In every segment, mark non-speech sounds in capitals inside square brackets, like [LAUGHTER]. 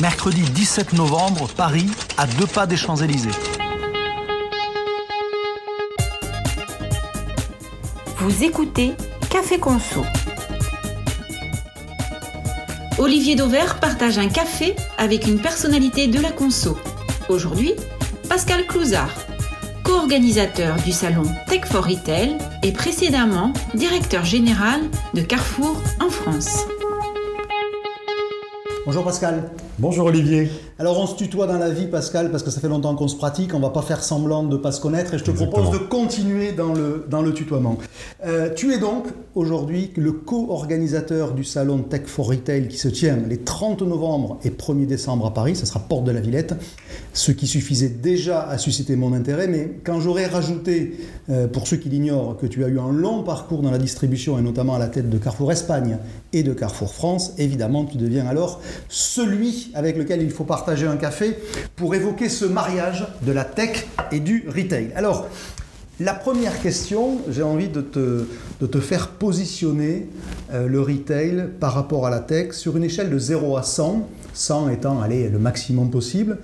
Mercredi 17 novembre, Paris, à deux pas des Champs-Élysées. Vous écoutez Café Conso. Olivier Dauvert partage un café avec une personnalité de la conso. Aujourd'hui, Pascal Clouzard, co-organisateur du salon Tech for Retail et précédemment directeur général de Carrefour en France. Bonjour Pascal. Bonjour Olivier. Alors on se tutoie dans la vie Pascal parce que ça fait longtemps qu'on se pratique, on va pas faire semblant de ne pas se connaître et je te propose de continuer dans le, dans le tutoiement. Euh, tu es donc aujourd'hui le co-organisateur du salon Tech for Retail qui se tient les 30 novembre et 1er décembre à Paris, ça sera Porte de la Villette, ce qui suffisait déjà à susciter mon intérêt, mais quand j'aurais rajouté, euh, pour ceux qui l'ignorent, que tu as eu un long parcours dans la distribution et notamment à la tête de Carrefour Espagne et de Carrefour France, évidemment tu deviens alors celui avec lequel il faut partager un café pour évoquer ce mariage de la tech et du retail. Alors, la première question, j'ai envie de te, de te, faire positionner euh, le retail par rapport à la tech sur une échelle de 0 à 100, 100 étant allez, le maximum possible.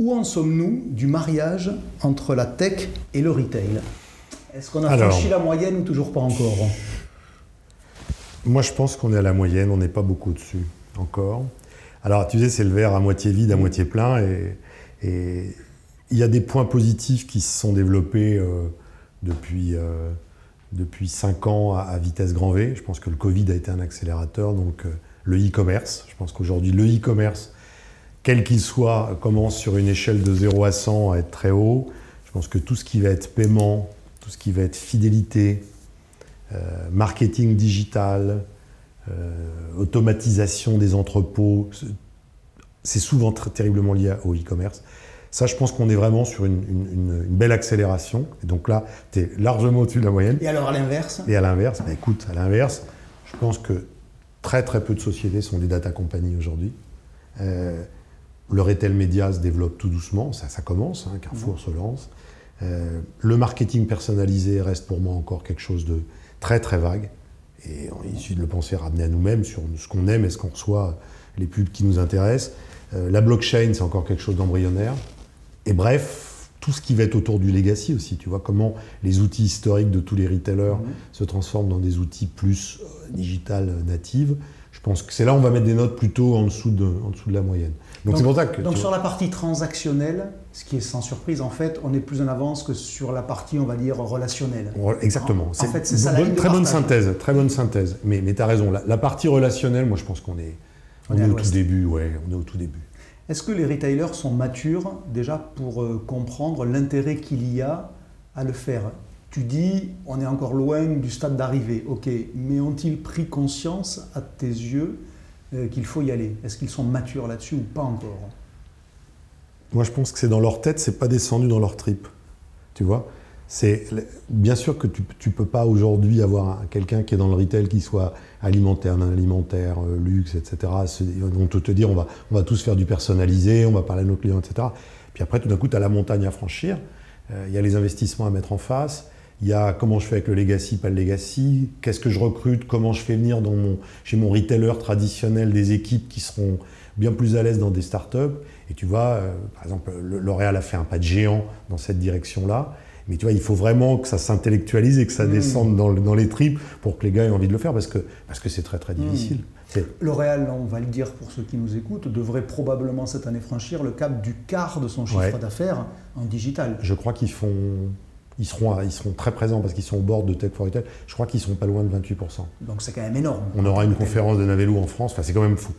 Où en sommes-nous du mariage entre la tech et le retail? Est-ce qu'on a Alors, franchi la moyenne ou toujours pas encore? Moi, je pense qu'on est à la moyenne, on n'est pas beaucoup dessus encore. Alors, tu sais, c'est le verre à moitié vide, à moitié plein, et, il y a des points positifs qui se sont développés euh, depuis, euh, depuis 5 ans à, vitesse grand V. Je pense que le Covid a été un accélérateur, donc euh, le e-commerce. Je pense qu'aujourd'hui, le e-commerce, quel qu'il soit, commence sur une échelle de 0 à 100 à être très haut. Je pense que tout ce qui va être paiement, tout ce qui va être fidélité, marketing digital, automatisation des entrepôts, c'est souvent très, terriblement lié au e-commerce. Ça, je pense qu'on est vraiment sur une, belle accélération. Et donc là, tu es largement au-dessus de la moyenne. Et alors à l'inverse? Et à l'inverse, bah, écoute, à l'inverse, je pense que très très peu de sociétés sont des data companies aujourd'hui. Euh, le retail média se développe tout doucement, ça, ça commence, hein, Carrefour se lance. Euh, le marketing personnalisé reste pour moi encore quelque chose de très très vague. Et il suffit de le penser, ramener à nous-mêmes sur ce qu'on aime et ce qu'on reçoit, les pubs qui nous intéressent. Euh, la blockchain, c'est encore quelque chose d'embryonnaire. Et bref, tout ce qui va être autour du legacy aussi. Tu vois comment les outils historiques de tous les retailers mhm. se transforment dans des outils plus euh, digital natives. Je pense que c'est là où on va mettre des notes plutôt en dessous de, en dessous de la moyenne. Donc, c'est pour ça que. Donc sur la partie transactionnelle, ce qui est sans surprise, en fait, on est plus en avance que sur la partie, on va dire, relationnelle. Exactement. En, fait, c'est ça la Très bonne synthèse, très bonne synthèse. Mais, mais tu as raison, la, partie relationnelle, moi je pense qu'on est, on, est, au tout début. Ouais, on est au tout début. Est-ce que les retailers sont matures déjà pour euh, comprendre l'intérêt qu'il y a à le faire? Tu dis, on est encore loin du stade d'arrivée, ok, mais ont-ils pris conscience à tes yeux qu'il faut y aller Est-ce qu'ils sont matures là-dessus ou pas encore? Moi, je pense que c'est dans leur tête, c'est pas descendu dans leur trip. Tu vois? C'est bien sûr que tu ne peux pas aujourd'hui avoir quelqu'un qui est dans le retail qui soit alimentaire, non alimentaire, euh, luxe, etc. Vont te, te dire on va, on va tous faire du personnalisé, on va parler à nos clients, etc. Puis après, tout d'un coup, tu as la montagne à franchir, euh, il y a les investissements à mettre en face, il y a comment je fais avec le legacy, pas le legacy, qu'est-ce que je recrute, comment je fais venir dans mon, chez mon retailer traditionnel des équipes qui seront bien plus à l'aise dans des startups. Et tu vois, euh, par exemple, L'Oréal a fait un pas de géant dans cette direction-là. Mais tu vois, il faut vraiment que ça s'intellectualise et que ça mmh. descende dans, dans, les tripes pour que les gars aient envie de le faire parce que c'est parce que très très difficile. Mmh. L'Oréal, on va le dire pour ceux qui nous écoutent, devrait probablement cette année franchir le cap du quart de son chiffre d'affaires en digital. Je crois qu'ils font ils seront, ils seront très présents parce qu'ils sont au bord de Tech for Retail. Je crois qu'ils seront pas loin de 28%. Donc c'est quand même énorme. On aura une conférence de Navelou en France, enfin, c'est quand même fou.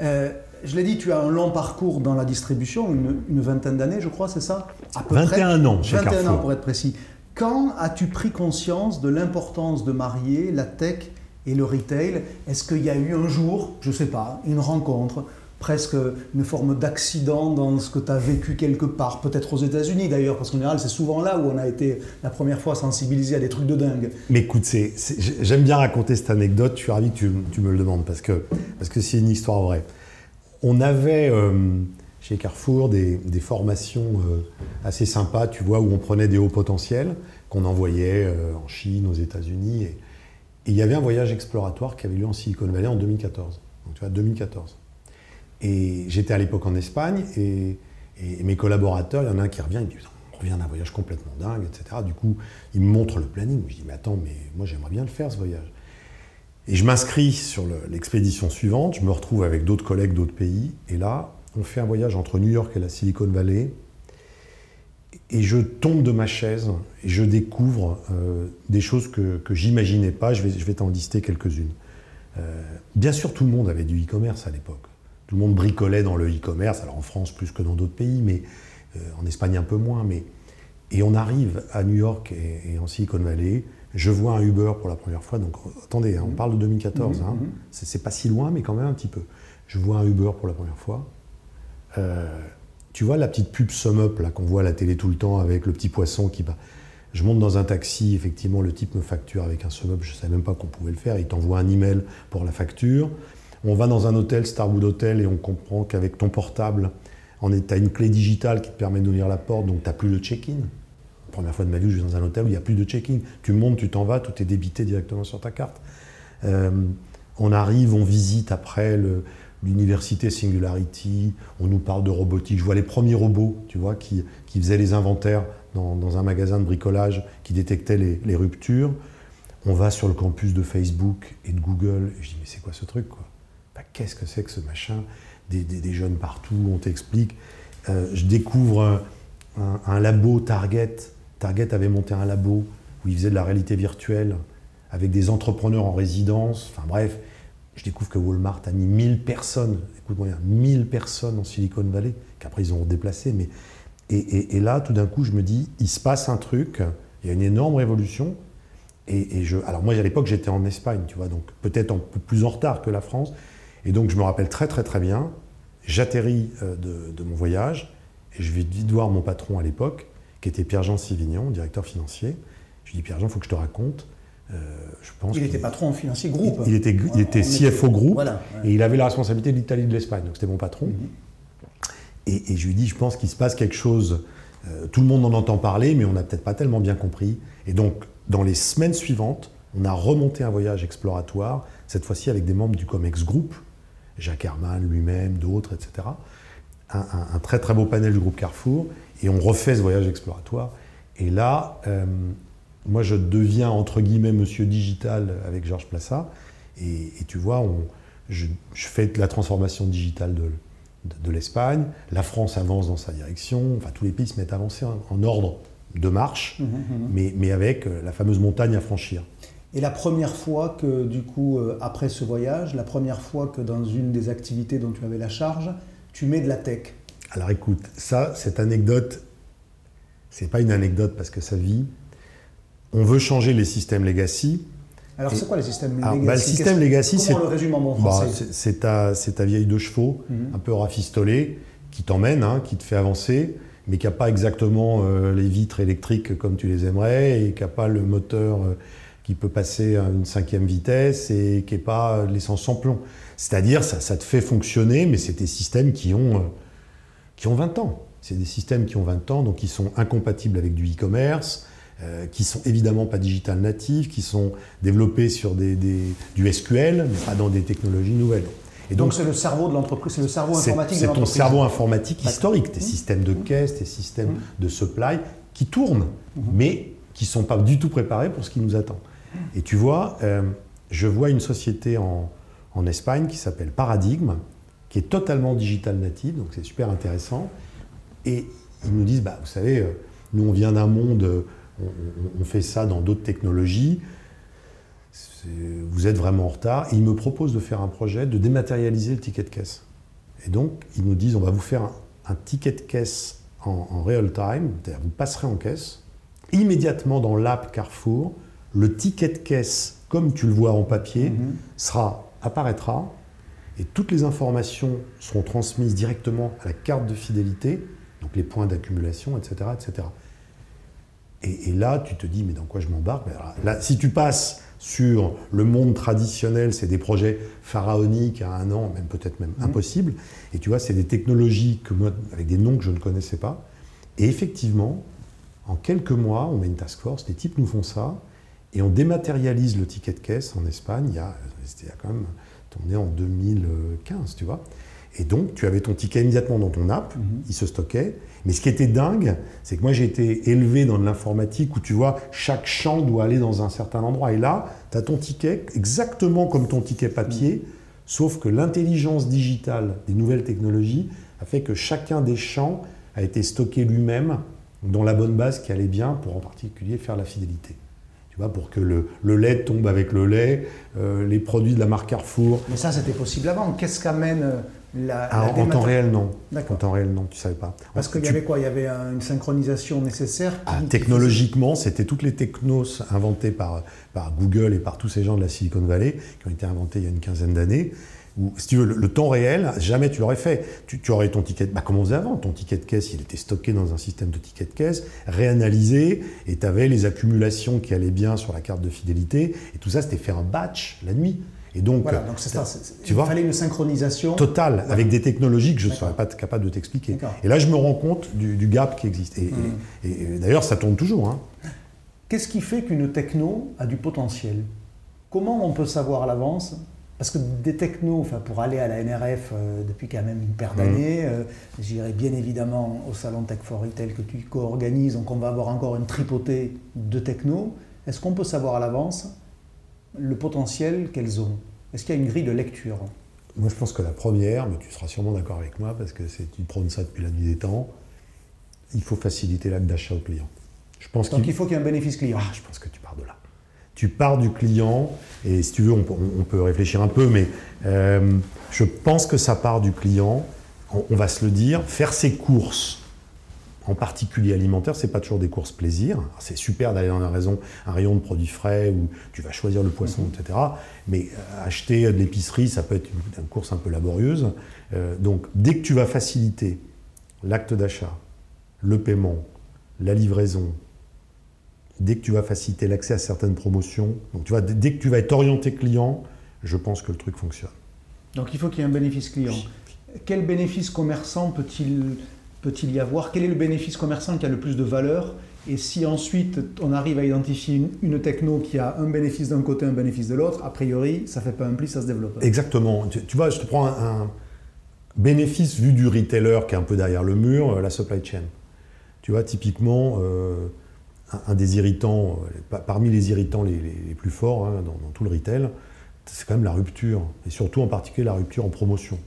Euh, je l'ai dit, tu as un long parcours dans la distribution, une, vingtaine d'années, je crois, c'est ça? À peu 21 ans chez 21 ans pour être précis. Quand as-tu pris conscience de l'importance de marier la tech et le retail? Est-ce qu'il y a eu un jour, je ne sais pas, une rencontre presque une forme d'accident dans ce que tu as vécu quelque part, peut-être aux États-Unis d'ailleurs, parce qu'en général, c'est souvent là où on a été la première fois sensibilisé à des trucs de dingue. Mais écoute, j'aime bien raconter cette anecdote, je suis ravi que tu, me le demandes, parce que c'est parce que une histoire vraie. On avait, euh, chez Carrefour des, formations assez sympas, tu vois, où on prenait des hauts potentiels qu'on envoyait en Chine, aux États-Unis. Et, il y avait un voyage exploratoire qui avait lieu en Silicon Valley en 2014. Donc tu vois, 2014. Et j'étais à l'époque en Espagne et, mes collaborateurs, il y en a un qui revient, il dit on revient d'un voyage complètement dingue, etc. Du coup, il me montre le planning. Je dis mais attends, mais moi j'aimerais bien le faire ce voyage. Et je m'inscris sur l'expédition suivante, je me retrouve avec d'autres collègues d'autres pays, et là, on fait un voyage entre New York et la Silicon Valley, et je tombe de ma chaise, et je découvre euh, des choses que, que j'imaginais pas, je vais, je vais t'en lister quelques-unes. Euh, bien sûr, tout le monde avait du e-commerce à l'époque. Tout le monde bricolait dans le e-commerce, alors en France plus que dans d'autres pays, mais euh, en Espagne un peu moins. Mais... Et on arrive à New York et, en Silicon Valley, je vois un Uber pour la première fois, donc attendez, hein, on parle de 2014, mmh, hein. mmh. c'est pas si loin, mais quand même un petit peu. Je vois un Uber pour la première fois. Euh, tu vois la petite pub Sum Up qu'on voit à la télé tout le temps avec le petit poisson qui va. Je monte dans un taxi, effectivement, le type me facture avec un sum je ne savais même pas qu'on pouvait le faire, il t'envoie un email pour la facture. On va dans un hôtel, Starwood Hotel, et on comprend qu'avec ton portable, tu as une clé digitale qui te permet d'ouvrir la porte, donc tu n'as plus le check-in. Première fois de ma vie, je vais dans un hôtel où il n'y a plus de check-in. Tu montes, tu t'en vas, tout est débité directement sur ta carte. Euh, on arrive, on visite après l'université Singularity, on nous parle de robotique. Je vois les premiers robots, tu vois, qui, faisaient les inventaires dans, un magasin de bricolage qui détectait les, ruptures. On va sur le campus de Facebook et de Google. Et je dis, mais c'est quoi ce truc quoi? Bah, Qu'est-ce que c'est que ce machin? Des, jeunes partout, on t'explique. Euh, je découvre un, labo Target. Target avait monté un labo où il faisait de la réalité virtuelle avec des entrepreneurs en résidence. Enfin bref, je découvre que Walmart a mis 1000 personnes, écoute-moi 1000 personnes en Silicon Valley, qu'après ils ont déplacé, mais et, là, tout d'un coup, je me dis, il se passe un truc, il y a une énorme révolution. Et, je, alors moi, à l'époque, j'étais en Espagne, tu vois, donc peut-être un peu plus en retard que la France. Et donc, je me rappelle très, très, très bien. J'atterris euh, de, mon voyage et je vais vite voir mon patron à l'époque, qui était Pierre-Jean Sivignon, directeur financier. Je lui dis, Pierre-Jean, il faut que je te raconte. Euh, je pense il était patron en financier groupe. Il, était, il était CFO groupe et il avait la responsabilité de l'Italie et de l'Espagne. Donc c'était mon patron. Mhm. Et, je lui dis, je pense qu'il se passe quelque chose. Euh, tout le monde en entend parler, mais on n'a peut-être pas tellement bien compris. Et donc, dans les semaines suivantes, on a remonté un voyage exploratoire, cette fois-ci avec des membres du COMEX Group, Jacques Herman lui-même, d'autres, etc. Un, très très beau panel du groupe Carrefour, et on refait ce voyage exploratoire. Et là, euh, moi je deviens entre guillemets monsieur digital avec Georges Plassa, et, tu vois, je, je, fais la transformation digitale de, de, l'Espagne. La France avance dans sa direction. Enfin, tous les pays se mettent à avancer en, ordre de marche, mmh, mmh, mmh. Mais, mais, avec euh, la fameuse montagne à franchir. Et la première fois que, du coup, euh, après ce voyage, la première fois que dans une des activités dont tu avais la charge, tu mets de la tech Alors écoute, ça, cette anecdote, c'est pas une anecdote parce que ça vit. On veut changer les systèmes legacy, alors, c'est quoi le système legacy? bah, Le système legacy, c'est. le résume en bon bah, français? C'est ta, ta, vieille de chevaux, mhm. un peu rafistolée, qui t'emmène, hein, qui te fait avancer, mais qui n'a pas exactement euh, les vitres électriques comme tu les aimerais, et qui n'a pas le moteur euh, qui peut passer à une cinquième vitesse, et qui n'est pas l'essence sans plomb. C'est-à-dire, ça, ça, te fait fonctionner, mais c'est des systèmes qui ont, euh, qui ont 20 ans. C'est des systèmes qui ont 20 ans, donc qui sont incompatibles avec du e-commerce, euh, qui sont évidemment pas digital natives, qui sont développés sur des, du SQL, mais pas dans des technologies nouvelles. Et donc c'est le cerveau de l'entreprise, c'est le cerveau informatique de l'entreprise. C'est ton cerveau informatique historique, tes mmh. systèmes de caisse, tes systèmes mmh. de supply qui tournent, mmh. mais qui sont pas du tout préparés pour ce qui nous attend. Et tu vois, euh, je vois une société en, en Espagne qui s'appelle Paradigme, qui est totalement digital native, donc c'est super intéressant. Et ils nous disent, bah, vous savez, euh, nous on vient d'un monde on, fait ça dans d'autres technologies. Vous êtes vraiment en retard. Et ils me proposent de faire un projet de dématérialiser le ticket de caisse. Et donc, ils nous disent on va vous faire un, ticket de caisse en, real time, c'est-à-dire vous passerez en caisse. Immédiatement dans l'app Carrefour, le ticket de caisse, comme tu le vois en papier, mhm. sera, apparaîtra et toutes les informations seront transmises directement à la carte de fidélité, donc les points d'accumulation, etc., etc. Et, là, tu te dis, mais dans quoi je m'embarque? Là, si tu passes sur le monde traditionnel, c'est des projets pharaoniques à un an, même peut-être même mmh. impossible. Et tu vois, c'est des technologies que moi, avec des noms que je ne connaissais pas. Et effectivement, en quelques mois, on met une task force, les types nous font ça, et on dématérialise le ticket de caisse en Espagne. Il y a, il y a quand même, on est en 2015, tu vois. Et donc, tu avais ton ticket immédiatement dans ton app, mhm. il se stockait. Mais ce qui était dingue, c'est que moi, j'ai été élevé dans de l'informatique où tu vois, chaque champ doit aller dans un certain endroit. Et là, tu as ton ticket exactement comme ton ticket papier, mhm. sauf que l'intelligence digitale des nouvelles technologies a fait que chacun des champs a été stocké lui-même dans la bonne base qui allait bien pour en particulier faire la fidélité. Tu vois, pour que le, lait tombe avec le lait, euh, les produits de la marque Carrefour. Mais ça, c'était possible avant. Qu'est-ce qu'amène euh, la, ah, En temps réel, non. En temps réel, non, tu savais pas. Parce qu'il y avait quoi? Il y avait une synchronisation nécessaire ah, Technologiquement, c'était toutes les technos inventées par, par Google et par tous ces gens de la Silicon Valley, qui ont été inventés il y a une quinzaine d'années si tu veux, le, temps réel, jamais tu l'aurais fait. Tu, aurais ton ticket, bah, comme on faisait avant, ton ticket de caisse, il était stocké dans un système de ticket de caisse, réanalysé, et tu avais les accumulations qui allaient bien sur la carte de fidélité, et tout ça, c'était fait un batch la nuit. Et donc, voilà, donc c'est ça. Tu il vois, fallait une synchronisation totale avec des technologies que je ne serais pas capable de t'expliquer. Et là, je me rends compte du, gap qui existe. Et, mmh. d'ailleurs, ça tourne toujours. Hein. Qu'est-ce qui fait qu'une techno a du potentiel? Comment on peut savoir à l'avance? Parce que des technos, enfin, pour aller à la NRF euh, depuis quand même une paire d'années, euh, j'irai bien évidemment au salon Tech for Retail que tu co-organises, donc on va avoir encore une tripotée de technos. Est-ce qu'on peut savoir à l'avance le potentiel qu'elles ont? Est-ce qu'il y a une grille de lecture? Moi je pense que la première, mais tu seras sûrement d'accord avec moi parce que tu prônes ça depuis la nuit des temps, il faut faciliter l'acte d'achat au client. Je pense donc il faut qu'il y ait un bénéfice client. Ah, je pense que tu pars de là tu pars du client, et si tu veux, on, peut réfléchir un peu, mais euh, je pense que ça part du client, on, va se le dire, faire ses courses, en particulier alimentaires, c'est pas toujours des courses plaisir. C'est super d'aller dans un rayon, un rayon de produits frais où tu vas choisir le poisson, etc. Mais euh, acheter de l'épicerie, ça peut être une, course un peu laborieuse. Euh, donc, dès que tu vas faciliter l'acte d'achat, le paiement, la livraison, dès que tu vas faciliter l'accès à certaines promotions, donc tu vois, dès que tu vas être orienté client, je pense que le truc fonctionne. Donc il faut qu'il y ait un bénéfice client. Quel bénéfice commerçant peut-il peut y avoir? Quel est le bénéfice commerçant qui a le plus de valeur? Et si ensuite on arrive à identifier une, techno qui a un bénéfice d'un côté, un bénéfice de l'autre, a priori, ça fait pas un pli, ça se développe. Exactement. Tu, vois, je te prends un, bénéfice vu du retailer qui est un peu derrière le mur, euh, la supply chain. Tu vois, typiquement, euh, un, des irritants, euh, parmi les irritants les, plus forts hein, dans, tout le retail, c'est quand même la rupture, et surtout en particulier la rupture en promotion.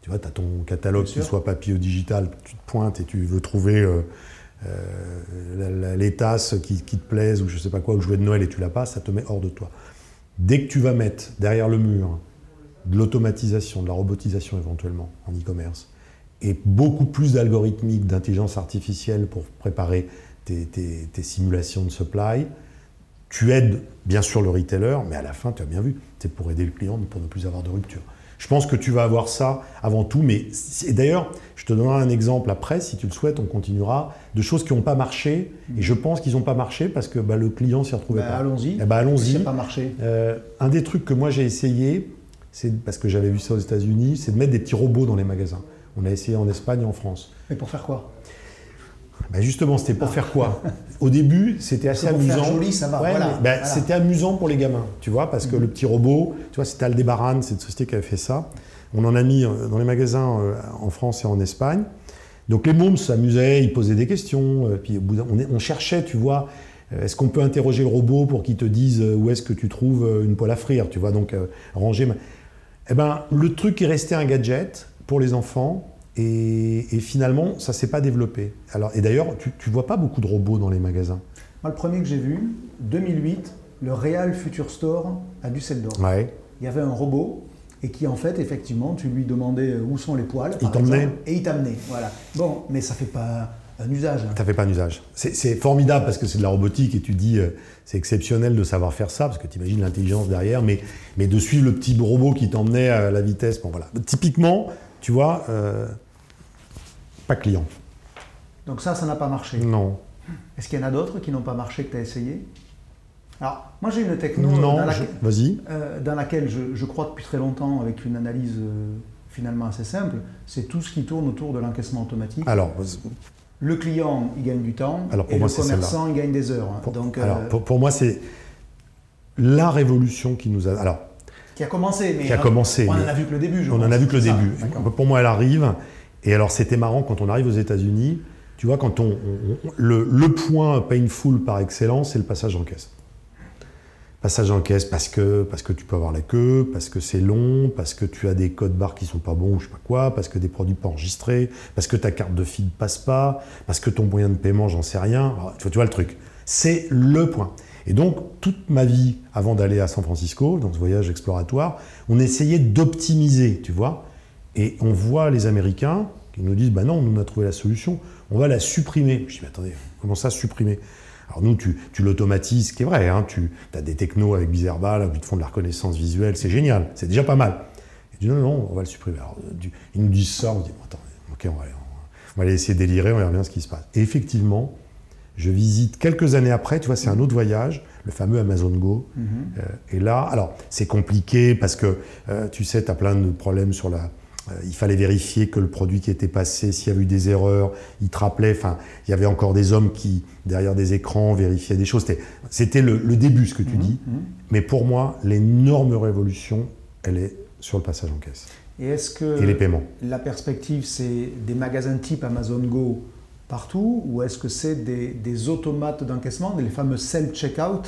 Tu vois, tu as ton catalogue qui soit papier ou digital, tu te pointes et tu veux trouver euh, euh, les tasses qui, te plaisent ou je sais pas quoi, ou jouer de Noël et tu l'as pas, ça te met hors de toi. Dès que tu vas mettre derrière le mur de l'automatisation, de la robotisation éventuellement en e-commerce, et beaucoup plus d'algorithmique, d'intelligence artificielle pour préparer tes, simulations de supply. Tu aides bien sûr le retailer, mais à la fin, tu as bien vu, c'est pour aider le client, pour ne plus avoir de rupture. Je pense que tu vas avoir ça avant tout, mais d'ailleurs, je te donnerai un exemple après, si tu le souhaites, on continuera, de choses qui n'ont pas marché, et je pense qu'ils n'ont pas marché parce que bah, le client s'y retrouvait bah, pas. Allons-y. Eh bah, allons-y. pas marché. Euh, un des trucs que moi j'ai essayé, c'est parce que j'avais vu ça aux États-Unis, c'est de mettre des petits robots dans les magasins. On a essayé en Espagne et en France. Mais pour faire quoi? Bah, justement, c'était pour faire quoi? Au début, c'était assez amusant. Faire joli, ça va. Bah, c'était amusant pour les gamins, tu vois, parce que mhm. le petit robot, tu vois, c'était Aldebaran, c'est une société qui avait fait ça. On en a mis euh, dans les magasins euh, en France et en Espagne. Donc les mômes s'amusaient, ils posaient des questions, euh, puis on, cherchait, tu vois, est-ce qu'on peut interroger le robot pour qu'il te dise où est-ce que tu trouves une poêle à frire, tu vois, donc ranger. Eh ben, le truc est resté un gadget pour les enfants, et, finalement, ça ne s'est pas développé. Alors, et d'ailleurs, tu ne vois pas beaucoup de robots dans les magasins. Moi, le premier que j'ai vu, 2008, le Real Future Store à Düsseldorf. Ouais. Il y avait un robot et qui, en fait, effectivement, tu lui demandais où sont les poils. Il t'emmenait. Et il t'amenait. Voilà. Bon, mais ça ne fait pas un usage. Hein. Ça fait pas un usage. C'est formidable parce que c'est de la robotique et tu dis euh, c'est exceptionnel de savoir faire ça parce que tu imagines l'intelligence derrière, mais, mais de suivre le petit robot qui t'emmenait à la vitesse. Bon, voilà. Typiquement, tu vois, euh, pas client. Donc ça, ça n'a pas marché Non. Est-ce qu'il y en a d'autres qui n'ont pas marché que tu as essayé? Alors, moi j'ai une techno Non, dans, je- laquelle, vas-y. euh, dans laquelle je, je crois depuis très longtemps, avec une analyse euh, finalement assez simple, c'est tout ce qui tourne autour de l'encaissement automatique. Alors, Le client, il gagne du temps, Alors, pour et moi, le commerçant, il gagne des heures. hein. pour, Donc, euh, alors, pour, pour moi, c'est la révolution qui nous a. Alors, qui a commencé, mais qui a commencé, on mais en a vu que le début. je on en pense. a vu que le ça, début. Pour moi, elle arrive. Et alors, c'était marrant quand on arrive aux États-Unis. Tu vois, quand on, on- on- le, le point painful par excellence, c'est le passage en caisse. Passage en caisse parce que, parce que tu peux avoir la queue, parce que c'est long, parce que tu as des codes barres qui sont pas bons ou je sais pas quoi, parce que des produits pas enregistrés, parce que ta carte de feed passe pas, parce que ton moyen de paiement, j'en sais rien. Alors, tu vois, tu vois le truc. C'est le point. Et donc, toute ma vie, avant d'aller à San Francisco, dans ce voyage exploratoire, on essayait d'optimiser, tu vois. Et on voit les Américains qui nous disent, bah non, on a trouvé la solution, on va la supprimer. Je dis, mais attendez, comment ça supprimer? Alors nous, tu, l'automatises, ce qui est vrai, hein, tu as des technos avec Bizerba, là, où ils te font de la reconnaissance visuelle, c'est génial, c'est déjà pas mal. Et tu dis, non, non, on va le supprimer. Alors, euh, ils nous disent ça, on dit, bon, attends, ok, on va, on aller essayer de délirer, on verra bien ce qui se passe. Et effectivement, je visite quelques années après, tu vois, c'est un autre voyage, le fameux Amazon Go. Mhm. Euh, et là, alors, c'est compliqué parce que, euh, tu sais, tu as plein de problèmes sur la. euh, il fallait vérifier que le produit qui était passé, s'il y avait eu des erreurs, il te rappelait. Enfin, il y avait encore des hommes qui, derrière des écrans, vérifiaient des choses. C'était- le, le début, ce que tu dis. Mhm. Mais pour moi, l'énorme révolution, elle est sur le passage en caisse Et est-ce que et les paiements. la perspective, c'est des magasins type Amazon Go partout ou est-ce que c'est des, des automates d'encaissement, les fameux self-checkout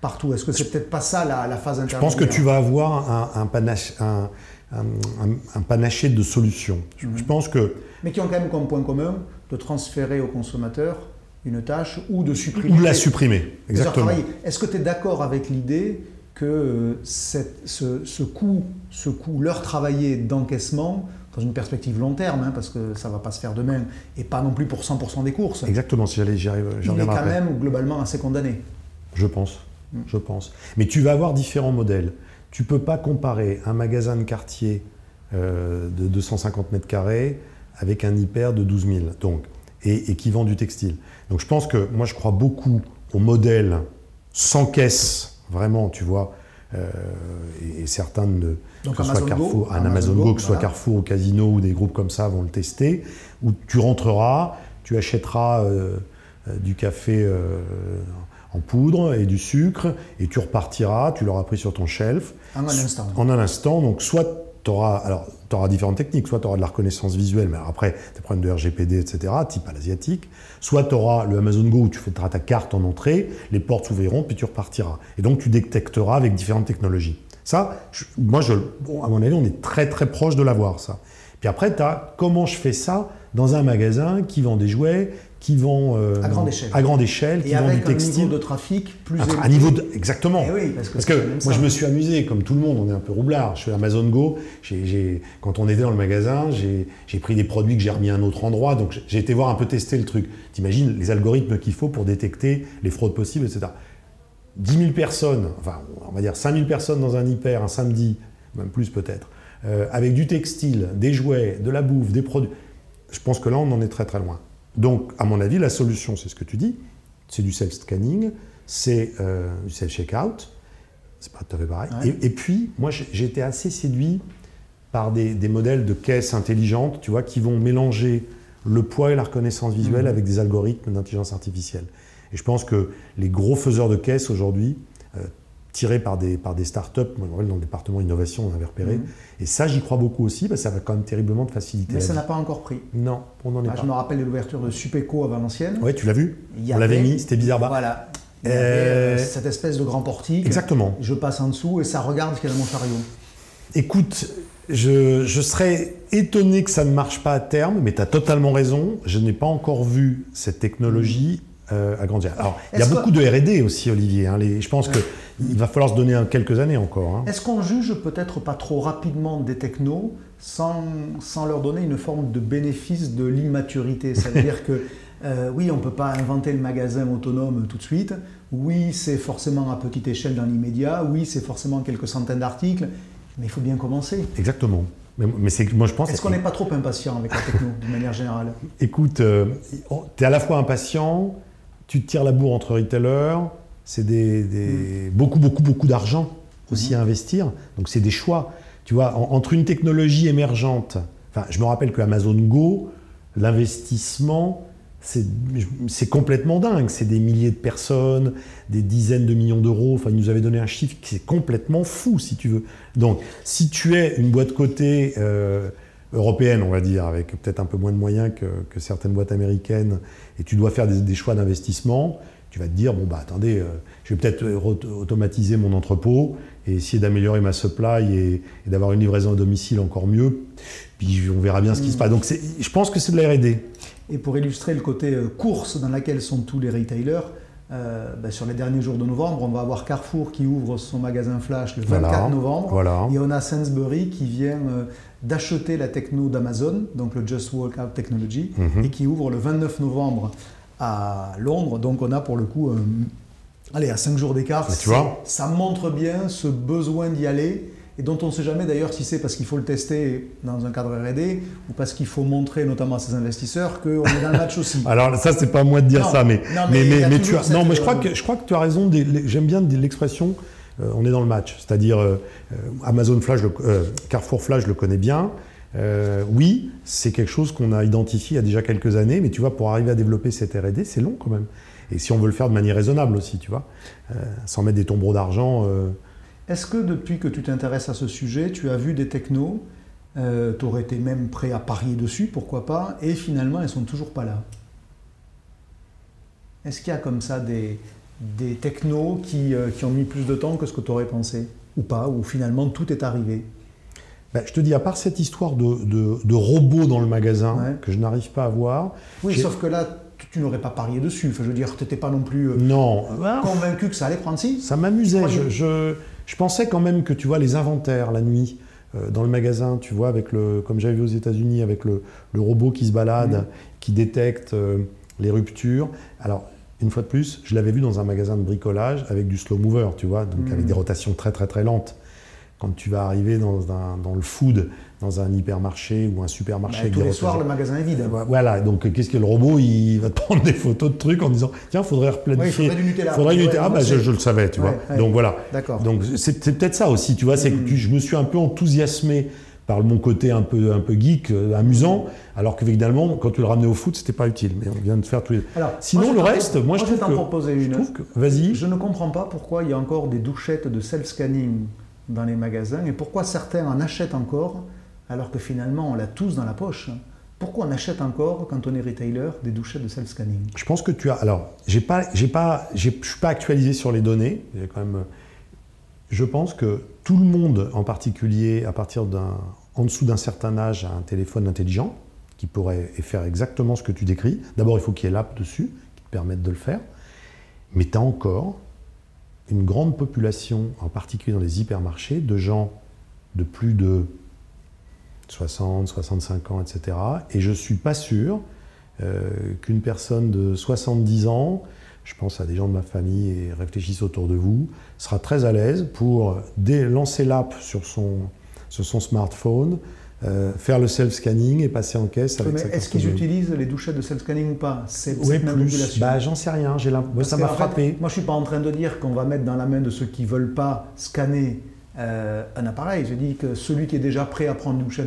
partout? Est-ce que c'est peut-être pas ça la, la phase Je intermédiaire pense que tu vas avoir un, un panache- un- un- un- un panaché de solutions. Je, Mhm. je pense que Mais qui ont quand même comme point commun de transférer au consommateur une tâche ou de supprimer. ou la supprimer. Exactement. Est-ce que tu es d'accord avec l'idée que euh, cette- ce, ce coût, ce coût, l'heure travaillée d'encaissement, dans une perspective long terme, hein, parce que ça ne va pas se faire demain, et pas non plus pour 100% des courses, Exactement, si j'y arrive, j'y il est quand après. même globalement assez condamné. Je pense, Mm. je pense. Mais tu vas avoir différents modèles. Tu peux pas comparer un magasin de quartier euh, de 250 mètres carrés avec un hyper de 12 000, donc, et, et qui vend du textile. Donc je pense que moi je crois beaucoup au modèle sans caisse, vraiment, tu vois, euh, et, et certains de Donc que soit Go, Carrefour, un Amazon Go, Go, que ce soit. Carrefour ou Casino ou des groupes comme ça vont le tester, où tu rentreras, tu achèteras euh, euh, du café euh, en poudre et du sucre, et tu repartiras, tu l'auras pris sur ton shelf En un instant. en un instant. Donc soit tu auras, alors, auras différentes techniques, soit tu auras de la reconnaissance visuelle, mais après, des problèmes de RGPD, etc., type à l'asiatique, soit tu auras le Amazon Go où tu feras ta carte en entrée, les portes s'ouvriront, puis tu repartiras. Et donc tu détecteras avec différentes technologies. Ça, je- moi, je, bon, à mon avis, on est très très proche de l'avoir, ça. Puis après, tu as comment je fais ça dans un magasin qui vend des jouets, qui vend euh, À grande échelle. à grande échelle, qui Et vend du avec un textile. niveau de trafic plus Un- élevé. un niveau de- exactement. Eh oui, parce que, Parce moi, ça. je me suis amusé, comme tout le monde, on est un peu roublard. Je fais Amazon Go. quand on était dans le magasin, j'ai pris des produits que j'ai remis à un autre endroit. Donc, j'ai- j'ai été voir un peu tester le truc. T'imagines les algorithmes qu'il faut pour détecter les fraudes possibles, etc. 10 000 personnes, enfin, on va dire 5 000 personnes dans un hyper un samedi, même plus peut-être, euh, avec du textile, des jouets, de la bouffe, des produits. Je pense que là, on en est très très loin. Donc, à mon avis, la solution, c'est ce que tu dis, c'est du self-scanning, c'est euh, du self-checkout, c'est pas tout à fait pareil. Ouais. Et, et puis, moi, été assez séduit par des, des modèles de caisses intelligentes, tu vois, qui vont mélanger le poids et la reconnaissance visuelle Mhm. avec des algorithmes d'intelligence artificielle. Et je pense que les gros faiseurs de caisses aujourd'hui, euh, tirés par des, par des startups, moi, dans le département innovation, on avait repéré, Mhm. et ça, j'y crois beaucoup aussi, parce que ça va quand même terriblement te faciliter Mais ça n'a pas encore pris. Non, on n'en est Ah, pas. je me rappelle de l'ouverture de Supeco à Valenciennes. Ouais, tu l'as vu y On l'avait avait- mis, c'était bizarre. Bah, Voilà. Il y avait, Euh, euh, cette espèce de grand portique. Exactement. Je passe en dessous et ça regarde ce qu'il y a dans mon chariot. Écoute, je, je serais étonné que ça ne marche pas à terme, mais tu as totalement raison. Je n'ai pas encore vu cette technologie euh, agrandir. Alors, il y a que- beaucoup de R&D aussi, Olivier. hein, les- je pense qu'il va falloir se donner quelques années encore. hein. Est-ce qu'on juge peut-être pas trop rapidement des technos sans, sans leur donner une forme de bénéfice de l'immaturité? C'est-à-dire que [LAUGHS] euh, oui, on ne peut pas inventer le magasin autonome tout de suite. Oui, c'est forcément à petite échelle dans l'immédiat. Oui, c'est forcément quelques centaines d'articles. Mais il faut bien commencer. Exactement. Mais, mais c'est moi je pense. Est-ce qu'on n'est pas trop impatient avec la techno, de manière générale? Écoute, tu es à la fois impatient, tu te tires la bourre entre retailers, c'est des, des- beaucoup, beaucoup, beaucoup d'argent aussi à investir. Donc c'est des choix. Tu vois, en- entre une technologie émergente, enfin, je me rappelle que Amazon Go, l'investissement, c'est complètement dingue. C'est des milliers de personnes, des dizaines de millions d'euros. Enfin, il nous avait donné un chiffre qui est complètement fou, si tu veux. Donc, si tu es une boîte cotée euh, européenne, on va dire, avec peut-être un peu moins de moyens que, que certaines boîtes américaines, et tu dois faire des, des choix d'investissement, tu vas te dire, bon, bah attendez, euh, je vais peut-être euh, auto- automatiser mon entrepôt et essayer d'améliorer ma supply et, et d'avoir une livraison à domicile encore mieux. Puis on verra bien ce qui se passe. Donc, je pense que c'est de la R&D. Et pour illustrer le côté euh, course dans laquelle sont tous les retailers, euh, ben, sur les derniers jours de novembre, on va avoir Carrefour qui ouvre son magasin Flash le 24 Voilà. novembre. Voilà. Et on a Sainsbury qui vient euh, d'acheter la techno d'Amazon, donc le Just Walk Out Technology, Mhm. et qui ouvre le 29 novembre à Londres. Donc on a pour le coup, euh, allez, à 5 jours d'écart. Ça montre bien ce besoin d'y aller. Et dont on ne sait jamais d'ailleurs si c'est parce qu'il faut le tester dans un cadre R&D ou parce qu'il faut montrer notamment à ses investisseurs qu'on est dans le match aussi. [LAUGHS] Alors ça, c'est pas à moi de dire Non, ça, mais non, mais mais, tu as, non, mais je crois euh, que je crois que tu as raison. J'aime bien l'expression. euh, on est dans le match, c'est-à-dire euh, euh, Amazon Flash, le- euh, Carrefour Flash, je le connais bien. Euh, oui, c'est quelque chose qu'on a identifié il y a déjà quelques années, mais tu vois, pour arriver à développer cette R&D, c'est long quand même. Et si on veut le faire de manière raisonnable aussi, tu vois, euh, sans mettre des tombereaux d'argent. euh, Est-ce que depuis que tu t'intéresses à ce sujet, tu as vu des technos, tu aurais été même prêt à parier dessus, pourquoi pas, et finalement elles sont toujours pas là? Est-ce qu'il y a comme ça des, des technos qui, euh, qui ont mis plus de temps que ce que tu aurais pensé? Ou pas, ou finalement tout est arrivé? Ben, je te dis, à part cette histoire de, de, de robots dans le magasin Ouais. que je n'arrive pas à voir, Oui, sauf que là, tu, tu n'aurais pas parié dessus. Enfin, je veux dire, tu n'étais pas non plus euh, non, convaincu que ça allait prendre si Ça m'amusait. Je, Croyez. je, je pensais quand même que tu vois les inventaires la nuit euh, dans le magasin, tu vois, avec le, comme j'avais vu aux États-Unis, avec le, le robot qui se balade, Mhm. qui détecte euh, les ruptures. Alors, une fois de plus, je l'avais vu dans un magasin de bricolage avec du slow mover, tu vois, donc Mhm. avec des rotations très très très lentes. Quand tu vas arriver dans, le food, dans un hypermarché ou un supermarché Bah, avec Tous les soirs, le magasin est vide. Voilà, donc qu'est-ce que le robot Il va te [LAUGHS] prendre des photos de trucs en disant tiens, faudrait Oui, il replanifier. faudrait du Nutella. faudrait du Ouais, Nutella. Ah, bah, je, je le savais, tu Ouais, vois. ouais. Donc voilà. D'accord. Donc c'est peut-être ça aussi, tu vois, c'est que Mm. tu- je me suis un peu enthousiasmé par mon côté un peu, un peu geek, euh, amusant, alors que finalement, quand tu le ramenais au foot, c'était pas utile. Mais on vient de faire tous les. Alors, Sinon, moi, je le reste, moi, je vais trouve que- proposer Je une. trouve que. Vas-y. Je ne comprends pas pourquoi il y a encore des douchettes de self-scanning dans les magasins et pourquoi certains en achètent encore alors que finalement on l'a tous dans la poche. Pourquoi on achète encore, quand on est retailer, des douchettes de self-scanning? Je pense que tu as. Alors, j'ai pas, j'ai pas, je suis pas actualisé sur les données. Quand même. Je pense que tout le monde, en particulier à partir d'un, en dessous d'un certain âge, a un téléphone intelligent qui pourrait faire exactement ce que tu décris. D'abord, il faut qu'il y ait l'app dessus qui te permette de le faire. Mais tu as encore une grande population, en particulier dans les hypermarchés, de gens de plus de 60, 65 ans, etc. Et je ne suis pas sûr euh, qu'une personne de 70 ans, je pense à des gens de ma famille et réfléchissent autour de vous, sera très à l'aise pour dé- lancer l'app sur son smartphone, euh, faire le self-scanning et passer en caisse avec sa Est-ce qu'ils utilisent les douchettes de self-scanning ou pas C'est Oui, cette plus. Bah, j'en sais rien. J'ai moi, ça m'a fait, frappé. moi, je ne suis pas en train de dire qu'on va mettre dans la main de ceux qui ne veulent pas scanner euh, un appareil. Je dis que celui qui est déjà prêt à prendre une douchette,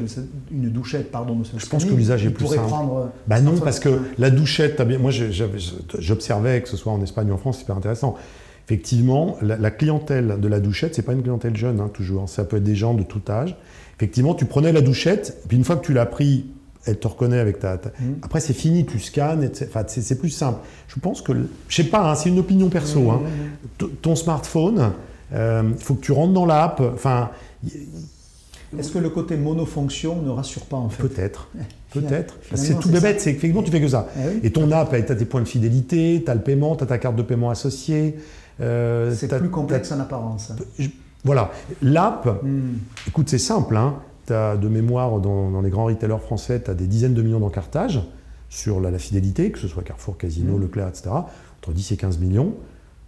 une douchette pardon, Je pense que l'usage est plus pourrait simple. prendre. euh, Bah non, parce que la douchette, moi j'observais, que ce soit en Espagne ou en France, c'est super intéressant. Effectivement, la, la clientèle de la douchette, c'est pas une clientèle jeune, hein, toujours. Ça peut être des gens de tout âge. Effectivement, tu prenais la douchette, puis une fois que tu l'as pris, elle te reconnaît avec ta. ta- Mhm. Après, c'est fini, tu scannes, etc. Enfin, c'est plus simple. Je pense que, je sais pas, hein, c'est une opinion perso. hein. T- Ton smartphone, euh, il faut que tu rentres dans l'app. Enfin, Est-ce que le côté monofonction ne rassure pas en fait? Peut-être, Finalement- peut-être. C'est tout bébête, c'est effectivement tu fais que ça. Eh oui. Et ton app, tu as tes points de fidélité, tu as le paiement, tu as ta carte de paiement associée. Euh, C'est plus complexe en apparence. je- Voilà. L'app, Hmm. écoute, c'est simple. Hein. Tu as de mémoire dans, dans les grands retailers français, tu as des dizaines de millions d'encartages sur la, la fidélité, que ce soit Carrefour, Casino, Mm. Leclerc, etc. Entre 10 et 15 millions.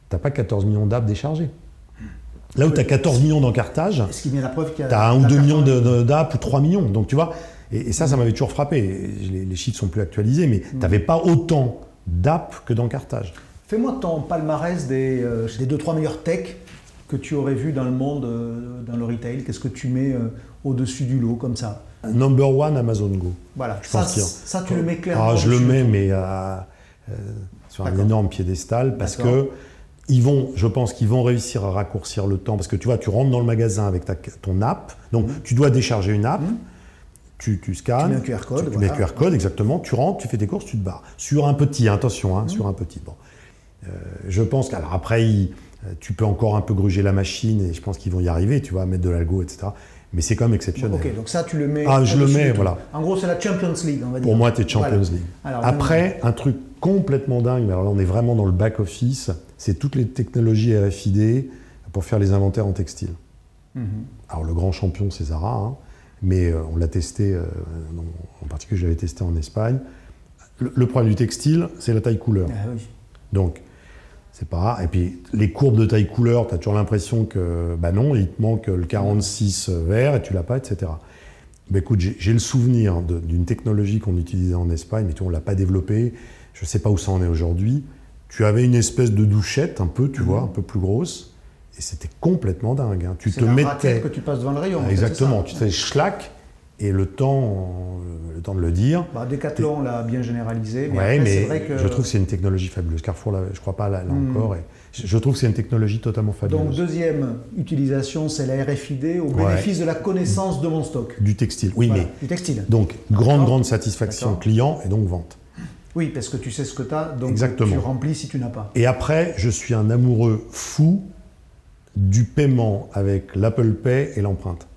Tu pas 14 millions d'apps déchargées. Là où tu as 14 millions d'encartages, tu as un ou la deux carte millions d'apps ou 3 millions. Donc tu vois, et, et ça, ça m'avait toujours frappé. Les, les chiffres sont plus actualisés, mais Mm. tu n'avais pas autant d'apps que d'encartages. Fais-moi ton palmarès des, euh, des deux, trois meilleurs techs que tu aurais vu dans le monde, euh, dans le retail. Qu'est-ce que tu mets euh, au-dessus du lot comme ça Number one, Amazon Go. Voilà, Je ça, pense ça, tu le mets clairement. Ah, je le mets, mais à- euh, sur un énorme piédestal parce que ils vont, je pense qu'ils vont réussir à raccourcir le temps parce que tu vois, tu rentres dans le magasin avec ta, ton app, donc tu dois décharger une app. Mhm. Tu, tu scannes, Tu mets un QR code, tu, tu voilà. mets un QR code exactement, tu rentres, tu fais tes courses, tu te barres. Sur un petit, attention, hein, sur un petit. Bon. Euh, je pense qu'alors après, il- euh, tu peux encore un peu gruger la machine et je pense qu'ils vont y arriver, tu vois, mettre de l'algo, etc. Mais c'est quand même exceptionnel. Ok, donc ça, tu le mets. Ah, je le mets, voilà. En gros, c'est la Champions League, on va dire. Pour moi, tu es Champions Voilà. League. Alors, Après, un truc complètement dingue, mais alors là, on est vraiment dans le back-office, c'est toutes les technologies RFID pour faire les inventaires en textile. Mhm. Alors, le grand champion, c'est Zara, hein, mais euh, on l'a testé, euh, non, en particulier, je l'avais testé en Espagne. Le, le problème du textile, c'est la taille couleur. Ah oui. Donc, c'est pas rare. Et puis, les courbes de taille couleur, tu as toujours l'impression que, bah non, il te manque le 46 vert et tu l'as pas, etc. Bah écoute, j'ai le souvenir d'une technologie qu'on utilisait en Espagne, mais tu vois, on l'a pas développée. Je sais pas où ça en est aujourd'hui. Tu avais une espèce de douchette, un peu, tu vois, un peu plus grosse, et c'était complètement dingue. hein. Tu Mhm. Te la mettais. que tu passes devant le rayon. en fait, Exactement, tu fais et le temps, le temps de le dire. Bah, Decathlon l'a bien généralisé. Mais Ouais, c'est mais vrai que... je trouve que c'est une technologie fabuleuse. Carrefour, là, je crois pas là, là Hmm. encore. Et je, trouve que c'est une technologie totalement Donc, fabuleuse. deuxième utilisation, c'est la RFID au Ouais. bénéfice de la connaissance de mon stock. Du textile, oui, Voilà, mais du textile. donc grande, grande satisfaction client et donc vente. Oui, parce que tu sais ce que tu as, donc Exactement. tu remplis si tu n'as pas. Et après, je suis un amoureux fou du paiement avec l'Apple Pay et l'empreinte.